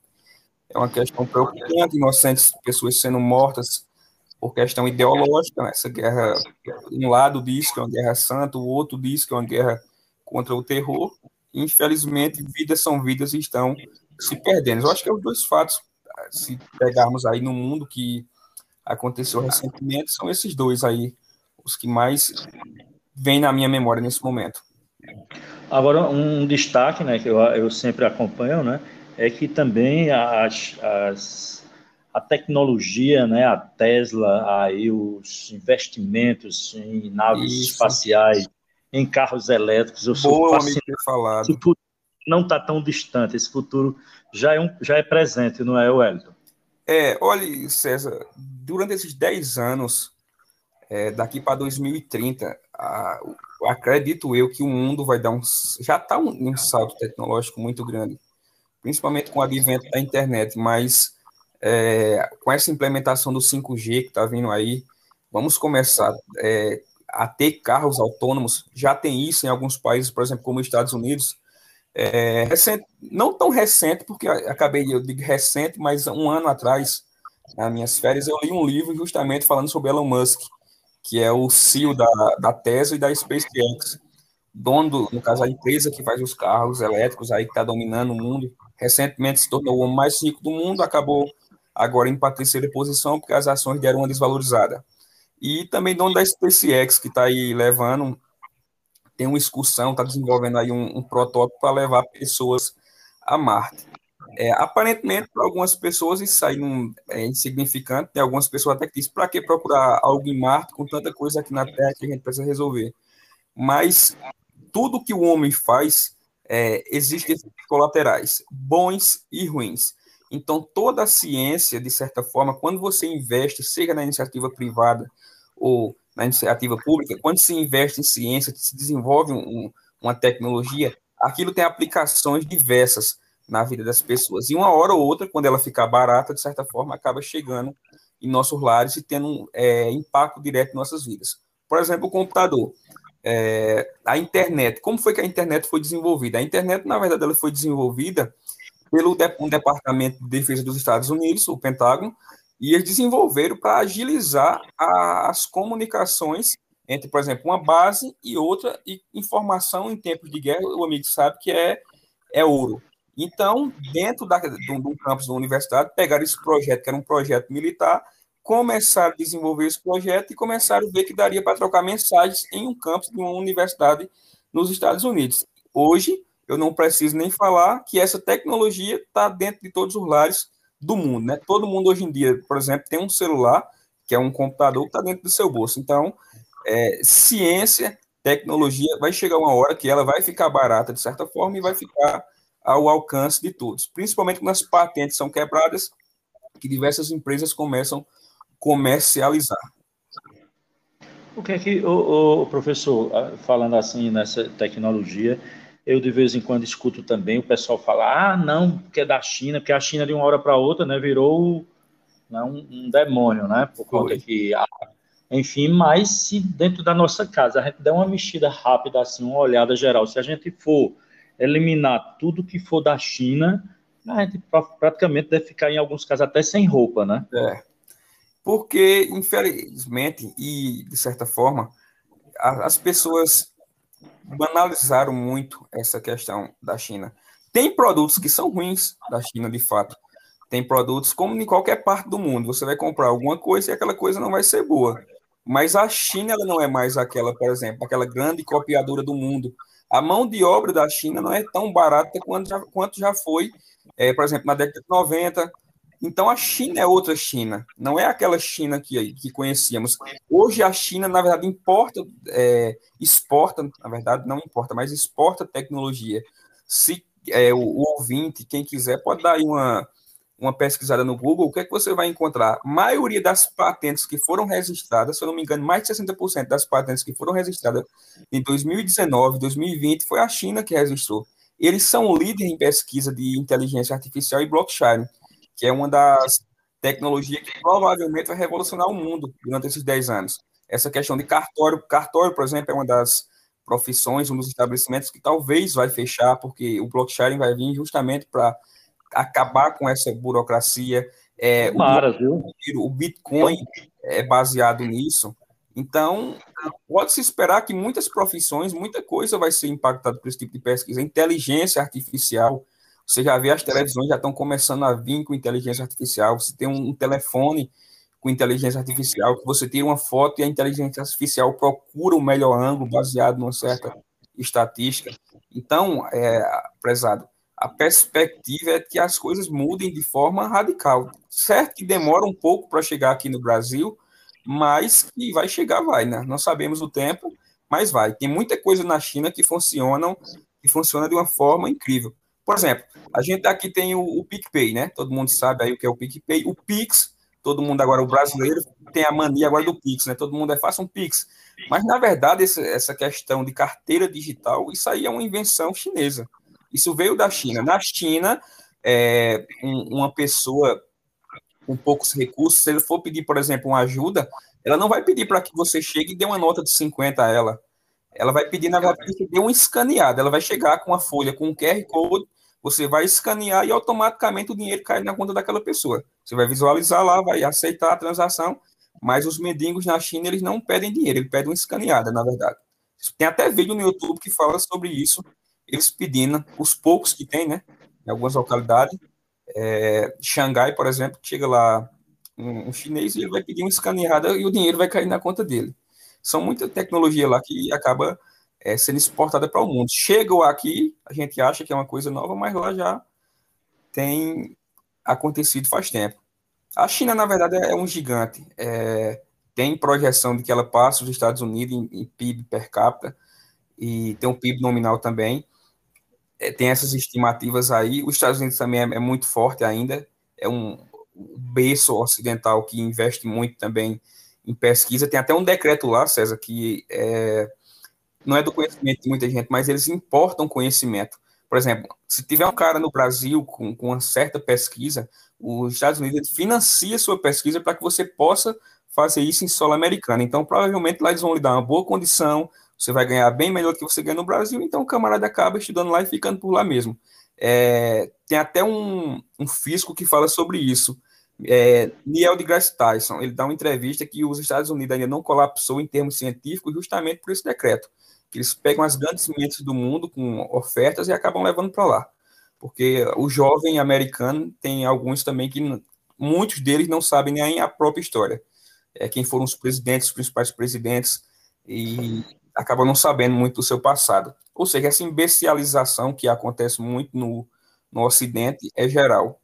[SPEAKER 2] é uma questão preocupante, inocentes pessoas sendo mortas por questão ideológica, né? essa guerra, um lado diz que é uma guerra santa, o outro diz que é uma guerra contra o terror, infelizmente, vidas são vidas e estão se perdendo. Eu acho que é os dois fatos, se pegarmos aí no mundo que aconteceu recentemente, são esses dois aí, os que mais vêm na minha memória nesse momento.
[SPEAKER 1] Agora, um destaque, né, que eu, eu sempre acompanho, né, é que também as, as a tecnologia, né, a Tesla, aí os investimentos em naves Isso. espaciais, em carros elétricos, eu sou
[SPEAKER 2] Boa, ter falado.
[SPEAKER 1] não está tão distante, esse futuro já é, um, já é presente, não é, Wellington?
[SPEAKER 2] É, olha, César, durante esses 10 anos, é, daqui para 2030, a, acredito eu que o mundo vai dar um. Já está um, um salto tecnológico muito grande, principalmente com o advento da internet, mas é, com essa implementação do 5G que está vindo aí, vamos começar é, a ter carros autônomos. Já tem isso em alguns países, por exemplo, como os Estados Unidos. É, recente, não tão recente, porque acabei, eu digo recente, mas um ano atrás, nas minhas férias, eu li um livro justamente falando sobre Elon Musk, que é o CEO da, da Tesla e da SpaceX, dono, do, no caso, a empresa que faz os carros elétricos aí que está dominando o mundo. Recentemente se tornou o homem mais rico do mundo, acabou agora em terceira posição, porque as ações deram uma desvalorizada. E também dono da SpaceX, que está aí levando, tem uma excursão, está desenvolvendo aí um, um protótipo para levar pessoas a Marte. É, aparentemente, para algumas pessoas isso aí não é insignificante, tem algumas pessoas até que dizem, para que procurar algo em Marte com tanta coisa aqui na Terra que a gente precisa resolver? Mas tudo que o homem faz, é, existem colaterais, bons e ruins. Então, toda a ciência, de certa forma, quando você investe, seja na iniciativa privada ou na iniciativa pública, quando se investe em ciência, se desenvolve um, uma tecnologia, aquilo tem aplicações diversas na vida das pessoas. E uma hora ou outra, quando ela ficar barata, de certa forma, acaba chegando em nossos lares e tendo um é, impacto direto em nossas vidas. Por exemplo, o computador. é, a internet. Como foi que a internet foi desenvolvida? A internet, na verdade, ela foi desenvolvida pelo um departamento de defesa dos Estados Unidos, o Pentágono, e eles desenvolveram para agilizar a, as comunicações entre, por exemplo, uma base e outra, e informação em tempos de guerra, o amigo sabe que é, é ouro. Então, dentro da, do, do campus da universidade, pegaram esse projeto, que era um projeto militar, começaram a desenvolver esse projeto e começaram a ver que daria para trocar mensagens em um campus de uma universidade nos Estados Unidos. Hoje, eu não preciso nem falar que essa tecnologia está dentro de todos os lares do mundo. Né? Todo mundo hoje em dia, por exemplo, tem um celular, que é um computador que está dentro do seu bolso. Então, é, ciência, tecnologia, vai chegar uma hora que ela vai ficar barata de certa forma e vai ficar ao alcance de todos. Principalmente quando as patentes são quebradas, que diversas empresas começam a comercializar.
[SPEAKER 1] O que é que, o, o professor, falando assim nessa tecnologia, eu de vez em quando escuto também o pessoal falar, ah, não, porque é da China, porque a China de uma hora para outra, né, virou né, um, um, demônio, né, por conta que, enfim, mas se dentro da nossa casa a gente der uma mexida rápida assim, uma olhada geral, se a gente for eliminar tudo que for da China, a gente praticamente deve ficar em alguns casos até sem roupa, né?
[SPEAKER 2] É. Porque, infelizmente, e de certa forma, as pessoas banalizaram muito essa questão da China. Tem produtos que são ruins da China, de fato. Tem produtos como em qualquer parte do mundo. Você vai comprar alguma coisa e aquela coisa não vai ser boa. Mas a China ela não é mais aquela, por exemplo, aquela grande copiadora do mundo. A mão de obra da China não é tão barata quanto já, quanto já foi, é, por exemplo, na década de 90, então a China é outra China, não é aquela China que, que conhecíamos. Hoje a China, na verdade, importa, é, exporta, na verdade, não importa, mas exporta tecnologia. Se é, o, o, ouvinte, quem quiser, pode dar aí uma, uma pesquisada no Google, o que é que você vai encontrar? A maioria das patentes que foram registradas, se eu não me engano, mais de 60% das patentes que foram registradas em 2019, 2020, foi a China que registrou. Eles são líderes em pesquisa de inteligência artificial e blockchain que é uma das tecnologias que provavelmente vai revolucionar o mundo durante esses 10 anos. Essa questão de cartório, cartório, por exemplo, é uma das profissões, um dos estabelecimentos que talvez vai fechar, porque o blockchain vai vir justamente para acabar com essa burocracia. É, o, o Bitcoin é baseado nisso. Então, pode-se esperar que muitas profissões, muita coisa vai ser impactada por esse tipo de pesquisa. Inteligência artificial, você já vê as televisões já estão começando a vir com inteligência artificial. Você tem um, telefone com inteligência artificial, que você tira uma foto e a inteligência artificial procura o um melhor ângulo baseado numa certa estatística. Então, é, prezado, a perspectiva é que as coisas mudem de forma radical. Certo que demora um pouco para chegar aqui no Brasil, mas que vai chegar, vai, né? Não sabemos o tempo, mas vai. Tem muita coisa na China que funcionam, que funciona de uma forma incrível. Por exemplo, a gente aqui tem o, o PicPay, né? Todo mundo sabe aí o que é o PicPay. O Pix, todo mundo agora, o brasileiro, tem a mania agora do Pix, né? Todo mundo é, faça um Pix. Mas, na verdade, essa, essa questão de carteira digital, isso aí é uma invenção chinesa. Isso veio da China. Na China, é, um, uma pessoa com poucos recursos, se ele for pedir, por exemplo, uma ajuda, ela não vai pedir para que você chegue e dê uma nota de 50 a ela. Ela vai pedir, na verdade, que dê uma escaneada. Ela vai chegar com a folha, com um QR Code, você vai escanear e automaticamente o dinheiro cai na conta daquela pessoa. Você vai visualizar lá, vai aceitar a transação, mas os mendigos na China, eles não pedem dinheiro, eles pedem uma escaneada, na verdade. Tem até vídeo no YouTube que fala sobre isso, eles pedindo, os poucos que tem, né, em algumas localidades, é, Xangai, por exemplo, chega lá um, um chinês e ele vai pedir uma escaneada e o dinheiro vai cair na conta dele. São muita tecnologia lá que acaba é, sendo exportada para o mundo. Chegam aqui, a gente acha que é uma coisa nova, mas lá já tem acontecido faz tempo. A China, na verdade, é um gigante. É, tem projeção de que ela passe os Estados Unidos em, em PIB per capita e tem um PIB nominal também. É, tem essas estimativas aí. Os Estados Unidos também é, é muito forte ainda. É um, um berço ocidental que investe muito também em pesquisa. Tem até um decreto lá, César, que é, não é do conhecimento de muita gente, mas eles importam conhecimento. Por exemplo, se tiver um cara no Brasil com, com uma certa pesquisa, os Estados Unidos financia sua pesquisa para que você possa fazer isso em solo americano. Então, provavelmente lá eles vão lhe dar uma boa condição, você vai ganhar bem melhor do que você ganha no Brasil, então o camarada acaba estudando lá e ficando por lá mesmo. É, tem até um, um que fala sobre isso, é, Neil deGrasse Tyson, ele dá uma entrevista que os Estados Unidos ainda não colapsou em termos científicos justamente por esse decreto, eles pegam as grandes mentes do mundo com ofertas e acabam levando para lá. Porque o jovem americano tem alguns também que muitos deles não sabem nem a própria história. É quem foram os presidentes, os principais presidentes e acabam não sabendo muito do seu passado. Ou seja, essa imbecilização que acontece muito no, no Ocidente é geral.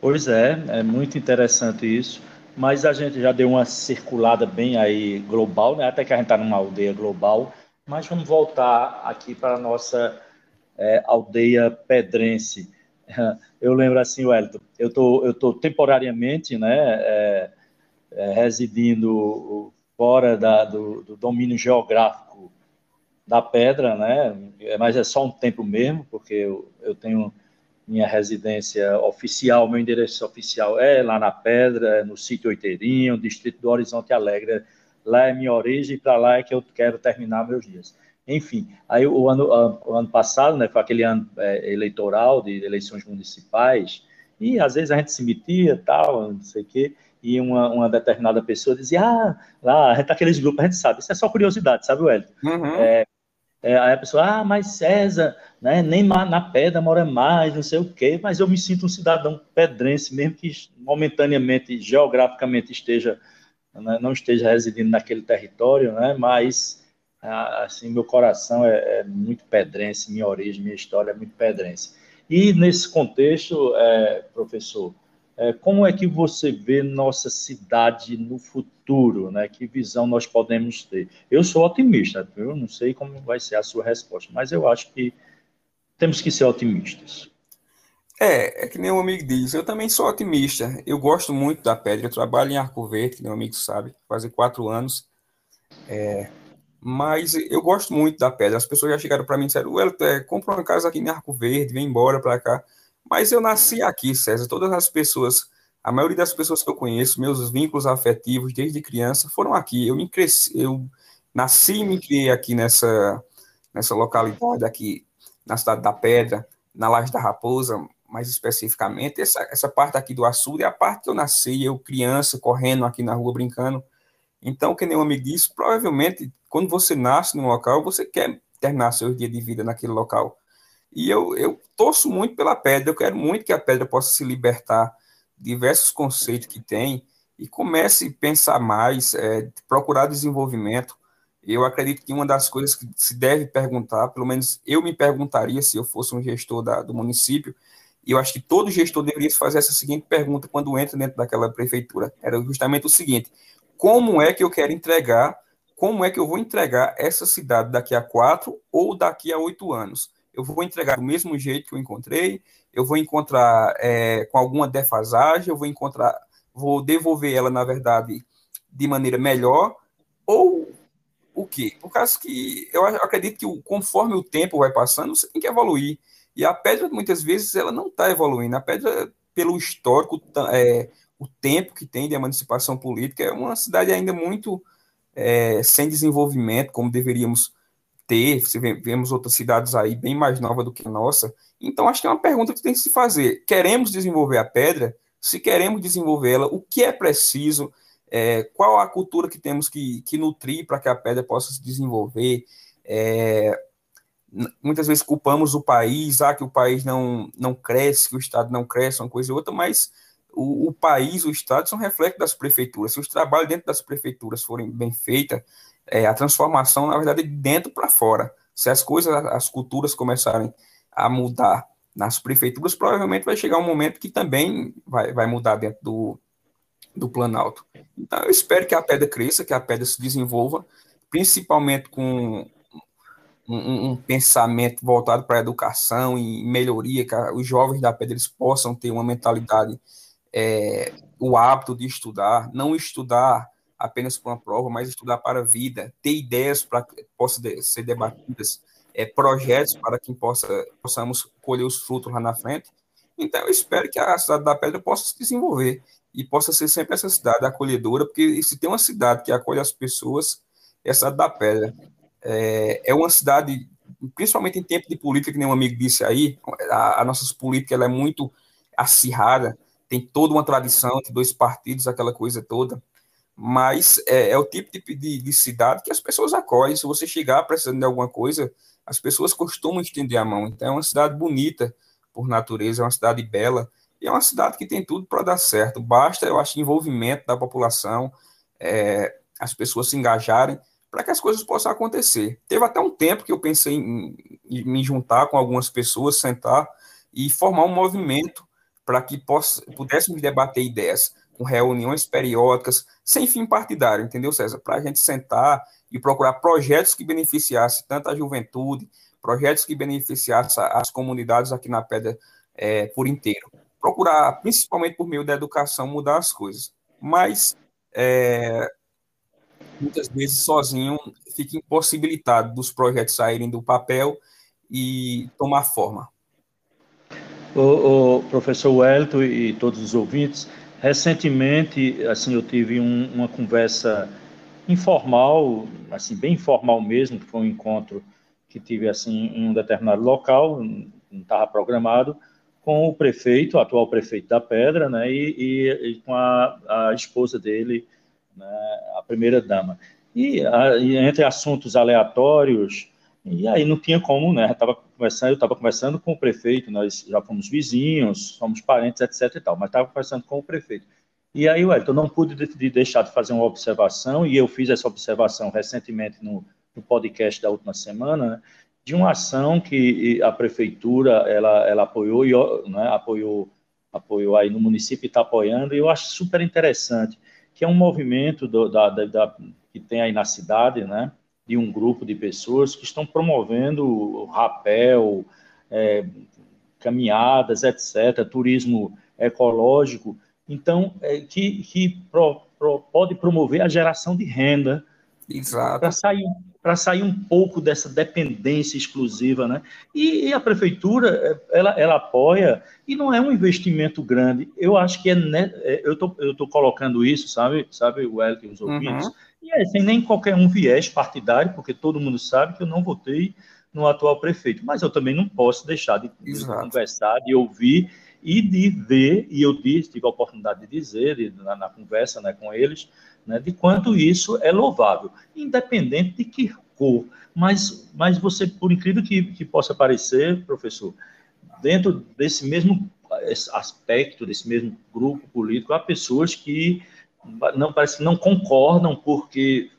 [SPEAKER 1] Pois é, é muito interessante isso. Mas a gente já deu uma circulada bem aí global, né? até que a gente está numa aldeia global. Mas vamos voltar aqui para a nossa é, aldeia pedrense. Eu lembro assim, Wellington, eu tô, eu tô temporariamente, né, é, é, residindo fora da, do, do, domínio geográfico da pedra, né, mas é só um tempo mesmo, porque eu, eu tenho minha residência oficial, meu endereço oficial é lá na Pedra, no sítio Oiteirinho, distrito do Horizonte Alegre. Lá é minha origem e para lá é que eu quero terminar meus dias. Enfim, aí o ano, o ano passado, né, foi aquele ano é, eleitoral de eleições municipais, e às vezes a gente se metia, tal, não sei o quê, e uma, uma determinada pessoa dizia, ah, lá, a gente tá aqueles grupos, a gente sabe, isso é só curiosidade, sabe, Wellington? Uhum. É, é, aí a pessoa, ah, mas César, né, nem na pedra mora mais, não sei o quê, mas eu me sinto um cidadão pedrense, mesmo que momentaneamente, geograficamente esteja, né, não esteja residindo naquele território, né, mas assim, meu coração é, é, muito pedrense, minha origem, minha história é muito pedrense. E nesse contexto, é, professor, como é que você vê nossa cidade no futuro, né? Que visão nós podemos ter? Eu sou otimista, eu não sei como vai ser a sua resposta, mas eu acho que temos que ser otimistas.
[SPEAKER 2] É, é que nem um amigo diz, eu também sou otimista. Eu gosto muito da pedra, eu trabalho em Arco Verde, que meu amigo sabe, faz quatro anos. É, mas eu gosto muito da pedra. As pessoas já chegaram para mim e disseram: Wellington, é, compra uma casa aqui em Arco Verde, vem embora para cá. Mas eu nasci aqui, César. Todas as pessoas, a maioria das pessoas que eu conheço, meus vínculos afetivos desde criança foram aqui. Eu me cresci, eu nasci e me criei aqui nessa, nessa localidade aqui, na cidade da Pedra, na Laje da Raposa, mais especificamente. Essa, essa parte aqui do Açude é a parte que eu nasci, eu criança, correndo aqui na rua, brincando. Então, que nem o amigo disse, provavelmente, quando você nasce num local, você quer terminar seu dia de vida naquele local. E eu, eu torço muito pela pedra, eu quero muito que a pedra possa se libertar de diversos conceitos que tem e comece a pensar mais, é, procurar desenvolvimento. Eu acredito que uma das coisas que se deve perguntar, pelo menos eu me perguntaria se eu fosse um gestor da, do município, e eu acho que todo gestor deveria fazer essa seguinte pergunta quando entra dentro daquela prefeitura. Era justamente o seguinte: como é que eu quero entregar, como é que eu vou entregar essa cidade daqui a quatro ou daqui a oito anos? Eu vou entregar do mesmo jeito que eu encontrei, eu vou encontrar é, com alguma defasagem, eu vou encontrar, vou devolver ela, na verdade, de maneira melhor, ou o quê? Por causa que eu acredito que conforme o tempo vai passando, você tem que evoluir. E a pedra, muitas vezes, ela não está evoluindo. A pedra, pelo histórico, é, o tempo que tem de emancipação política, é uma cidade ainda muito é, sem desenvolvimento, como deveríamos ter. Se vemos outras cidades aí bem mais novas do que a nossa. Então, acho que é uma pergunta que tem que se fazer. Queremos desenvolver a pedra? Se queremos desenvolvê-la, o que é preciso? É, qual a cultura que temos que, que nutrir para que a pedra possa se desenvolver? É, muitas vezes culpamos o país, ah, que o país não, não cresce, que o Estado não cresce, uma coisa e outra, mas o, o, país, o Estado, são reflexos das prefeituras. Se os trabalhos dentro das prefeituras forem bem feitos, é, a transformação, na verdade, de dentro para fora. Se as coisas, as culturas começarem a mudar nas prefeituras, provavelmente vai chegar um momento que também vai, vai mudar dentro do, do Planalto. Então, eu espero que a pedra cresça, que a pedra se desenvolva, principalmente com um, um, pensamento voltado para a educação e melhoria, que os jovens da pedra eles possam ter uma mentalidade é, o hábito de estudar, não estudar apenas para uma prova, mas estudar para a vida, ter ideias para que possam ser debatidas, é, projetos para que possa, possamos colher os frutos lá na frente. Então, eu espero que a cidade da Pedra possa se desenvolver e possa ser sempre essa cidade acolhedora, porque se tem uma cidade que acolhe as pessoas, é a cidade da Pedra. É, é uma cidade, principalmente em tempo de política, que nem um amigo disse aí, a, a nossa política ela é muito acirrada, tem toda uma tradição de dois partidos, aquela coisa toda, mas é, é o tipo de, de, de, cidade que as pessoas acolhem. Se você chegar precisando de alguma coisa, as pessoas costumam estender a mão. Então é uma cidade bonita por natureza, é uma cidade bela, e é uma cidade que tem tudo para dar certo. Basta, eu acho, envolvimento da população, é, as pessoas se engajarem para que as coisas possam acontecer. Teve até um tempo que eu pensei em, em me juntar com algumas pessoas, sentar e formar um movimento para que possa, pudéssemos debater ideias com reuniões periódicas, sem fim partidário, entendeu, César? Para a gente sentar e procurar projetos que beneficiassem tanto a juventude, projetos que beneficiassem as comunidades aqui na Pedra é, por inteiro. Procurar, principalmente por meio da educação, mudar as coisas. Mas é, muitas vezes sozinho fica impossibilitado dos projetos saírem do papel e tomar forma.
[SPEAKER 1] O, o professor Wellington e todos os ouvintes, recentemente, assim, eu tive um, uma conversa informal, assim, bem informal mesmo, que foi um encontro que tive, assim, em um determinado local, não estava programado, com o prefeito, o atual prefeito da Pedra, né, e, e, e com a, a esposa dele, né, a primeira dama. E, e, entre assuntos aleatórios, e aí não tinha como, né? Estava conversando, eu estava conversando com o prefeito, nós já fomos vizinhos, somos parentes, etc. e tal, mas estava conversando com o prefeito. E aí, Wellington, não pude de deixar de fazer uma observação, e eu fiz essa observação recentemente no, no podcast da última semana, né, de uma ação que a prefeitura ela, ela apoiou, né, apoiou, apoiou aí no município e está apoiando, e eu acho super interessante que é um movimento do, da, da, da, que tem aí na cidade, né, de um grupo de pessoas que estão promovendo o rapel, é, caminhadas, etc., turismo ecológico, então, é, que, que pro, pro, pode promover a geração de renda para sair para sair um pouco dessa dependência exclusiva, né? E, e, a prefeitura, ela, ela apoia, e não é um investimento grande. Eu acho que é, né, eu tô, eu tô colocando isso, sabe, sabe, o Wellington e os ouvintes, uhum. e é sem nem qualquer um viés partidário, porque todo mundo sabe que eu não votei no atual prefeito, mas eu também não posso deixar de, de conversar, de ouvir e de ver, e eu disse, tive a oportunidade de dizer de, na, na, conversa né, com eles, né, de quanto isso é louvável, independente de que cor. Mas, mas você, por incrível que, que possa parecer, professor, dentro desse mesmo aspecto, desse mesmo grupo político, há pessoas que não parece que não concordam porque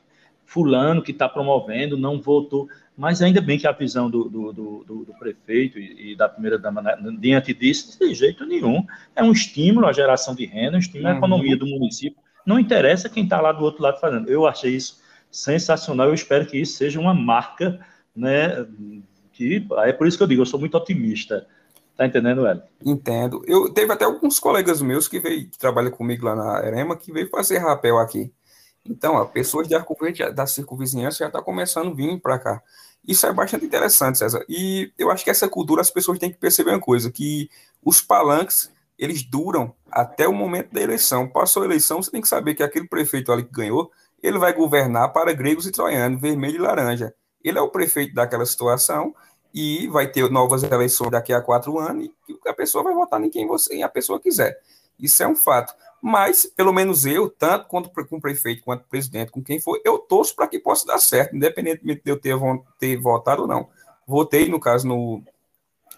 [SPEAKER 1] fulano que está promovendo não votou, mas ainda bem que a visão do, do, do, do prefeito e, e, da primeira-dama diante disso, de jeito nenhum, é um estímulo à geração de renda, um estímulo à economia do município, não interessa quem está lá do outro lado fazendo. Eu achei isso sensacional. Eu espero que isso seja uma marca, né? Que é por isso que eu digo, eu sou muito otimista. Tá entendendo, Hélio?
[SPEAKER 2] Entendo. Eu teve até alguns colegas meus que veio que trabalham comigo lá na Erema que veio fazer rapel aqui. Então, a pessoas de Arco Verde da circunvizinhança já está começando a vir para cá. Isso é bastante interessante, César. E eu acho que essa cultura as pessoas têm que perceber uma coisa, que os palanques eles duram até o momento da eleição. Passou a eleição, você tem que saber que aquele prefeito ali que ganhou, ele vai governar para gregos e troianos, vermelho e laranja. Ele é o prefeito daquela situação e vai ter novas eleições daqui a quatro anos e a pessoa vai votar em quem você e a pessoa quiser. Isso é um fato. Mas, pelo menos eu, tanto quanto com o prefeito, quanto o presidente, com quem for, eu torço para que possa dar certo, independentemente de eu ter, ter votado ou não. Votei, no caso, no,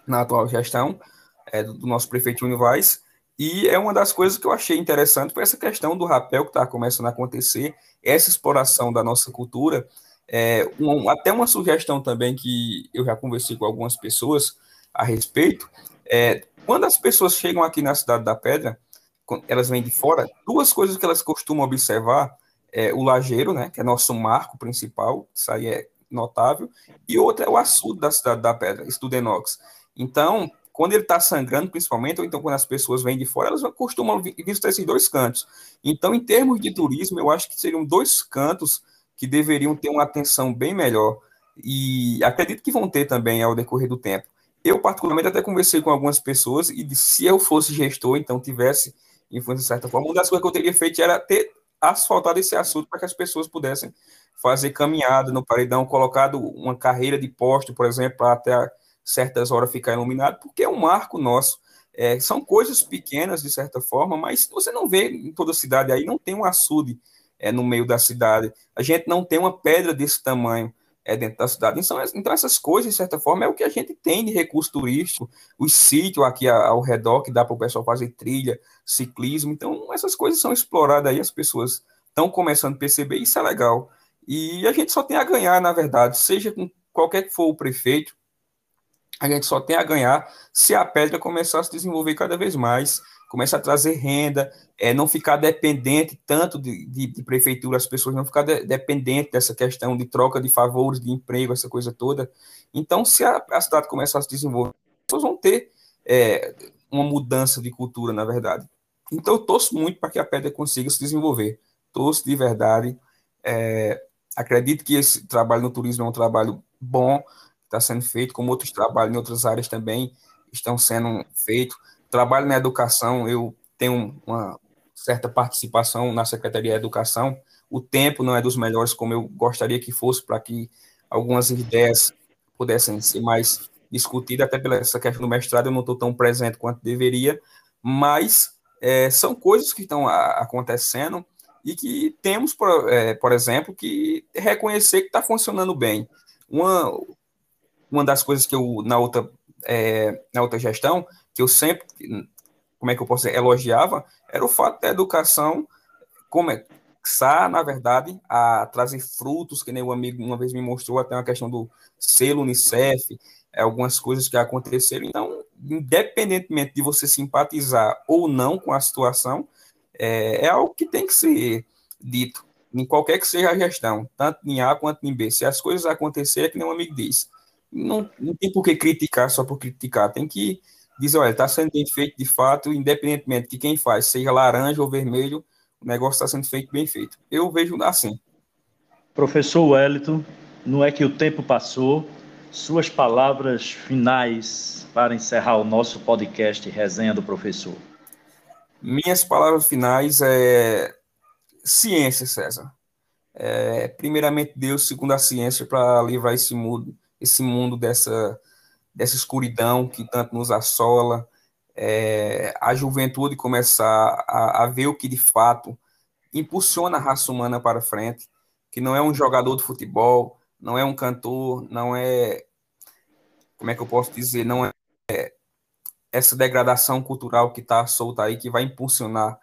[SPEAKER 2] na atual gestão, é, do, nosso prefeito Vaz, e é uma das coisas que eu achei interessante foi essa questão do rapel que está começando a acontecer, essa exploração da nossa cultura. É, um, até uma sugestão também que eu já conversei com algumas pessoas a respeito. É, quando as pessoas chegam aqui na Cidade da Pedra, elas vêm de fora, duas coisas que elas costumam observar é o lajeiro, né, que é nosso marco principal, isso aí é notável, e outra é o açude da Cidade da Pedra, Studenox. Então, quando ele está sangrando, principalmente, ou então quando as pessoas vêm de fora, elas costumam visitar esses dois cantos. Então, em termos de turismo, eu acho que seriam dois cantos que deveriam ter uma atenção bem melhor. E acredito que vão ter também ao decorrer do tempo. Eu, particularmente, até conversei com algumas pessoas e se eu fosse gestor, então tivesse influência de certa forma, uma das coisas que eu teria feito era ter asfaltado esse açude para que as pessoas pudessem fazer caminhada no paredão, colocado uma carreira de poste, por exemplo, até certas horas ficar iluminado, porque é um marco nosso. É, são coisas pequenas, de certa forma, mas você não vê em toda a cidade aí, não tem um açude é, no meio da cidade. A gente não tem uma pedra desse tamanho é, dentro da cidade. Então, então, essas coisas, de certa forma, é o que a gente tem de recurso turístico, os sítios aqui ao redor, que dá para o pessoal fazer trilha, ciclismo. Então, essas coisas são exploradas aí, as pessoas estão começando a perceber, isso é legal. E a gente só tem a ganhar, na verdade, seja com qualquer que for o prefeito, a gente só tem a ganhar se a pedra começar a se desenvolver cada vez mais, começar a trazer renda, é, não ficar dependente tanto de, de, de prefeitura, as pessoas não ficar de, dependente dessa questão de troca de favores, de emprego, essa coisa toda. Então, se a, a cidade começar a se desenvolver, as pessoas vão ter é, uma mudança de cultura, na verdade. Então, eu torço muito para que a pedra consiga se desenvolver. Torço de verdade. É, acredito que esse trabalho no turismo é um trabalho bom, está sendo feito, como outros trabalhos em outras áreas também estão sendo feitos. Trabalho na educação, eu tenho uma certa participação na Secretaria de Educação. O tempo não é dos melhores como eu gostaria que fosse para que algumas ideias pudessem ser mais discutidas, até pela essa questão do mestrado eu não estou tão presente quanto deveria, mas é, são coisas que estão acontecendo e que temos, por, é, por exemplo, que reconhecer que está funcionando bem. Uma, uma das coisas que eu, na outra, é, na outra gestão, que eu sempre, como é que eu posso dizer, elogiava, era o fato da educação começar, na verdade, a trazer frutos, que nem o amigo uma vez me mostrou, até uma questão do selo Unicef, algumas coisas que aconteceram. Então, independentemente de você simpatizar ou não com a situação, é, é algo que tem que ser dito, em qualquer que seja a gestão, tanto em A quanto em B. Se as coisas acontecerem, é que nem um amigo diz, não, não tem por que criticar só por criticar, tem que dizer, olha, está sendo bem feito de fato, independentemente de quem faz, seja laranja ou vermelho, o negócio está sendo feito bem feito. Eu vejo assim.
[SPEAKER 1] Professor Wellington, não é que o tempo passou, suas palavras finais para encerrar o nosso podcast Resenha do Professor.
[SPEAKER 2] Minhas palavras finais é ciência, César. É, primeiramente Deus, segundo a ciência, para livrar esse mundo, esse mundo dessa, dessa escuridão que tanto nos assola. É, a juventude começar a, a ver o que de fato impulsiona a raça humana para frente, que não é um jogador de futebol, não é um cantor, não é como é que eu posso dizer, não é essa degradação cultural que está solta aí, que vai impulsionar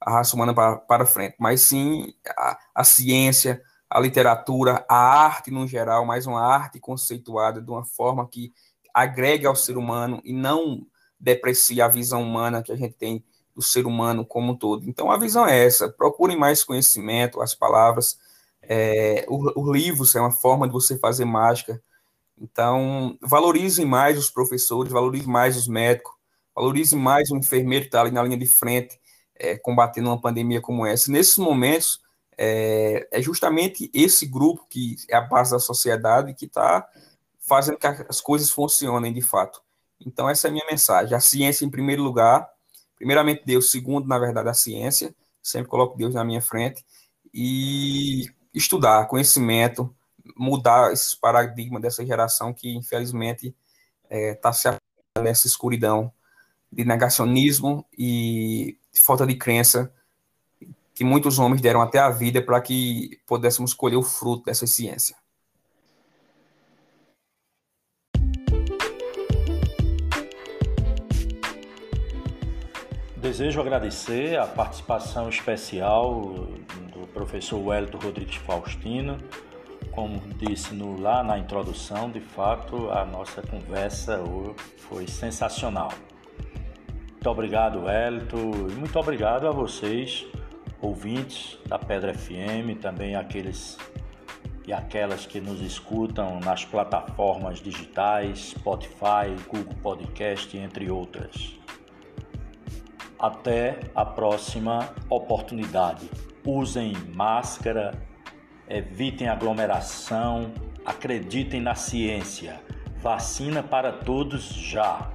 [SPEAKER 2] a raça humana para, para frente, mas sim a, a ciência, a literatura, a arte no geral, mas uma arte conceituada de uma forma que agregue ao ser humano e não deprecie a visão humana que a gente tem do ser humano como um todo. Então a visão é essa: procurem mais conhecimento, as palavras, é, os livros é uma forma de você fazer mágica, então, valorizem mais os professores, valorizem mais os médicos, valorizem mais o enfermeiro que está ali na linha de frente, é, combatendo uma pandemia como essa. Nesses momentos, é, é, justamente esse grupo que é a base da sociedade que está fazendo que as coisas funcionem de fato. Então, essa é a minha mensagem. A ciência em primeiro lugar, primeiramente Deus, segundo, na verdade, a ciência, sempre coloco Deus na minha frente, e estudar, conhecimento, mudar esse paradigma dessa geração que, infelizmente, está é, tá se nessa escuridão de negacionismo e de falta de crença que muitos homens deram até a vida para que pudéssemos colher o fruto dessa ciência.
[SPEAKER 1] Desejo agradecer a participação especial do professor Wellington Rodrigues Faustino, como disse no, lá na introdução, de fato a nossa conversa foi sensacional. Muito obrigado, Elito, e muito obrigado a vocês, ouvintes da Pedra FM, também aqueles e aquelas que nos escutam nas plataformas digitais, Spotify, Google Podcast, entre outras. Até a próxima oportunidade. Usem máscara evitem aglomeração, acreditem na ciência. Vacina para todos já.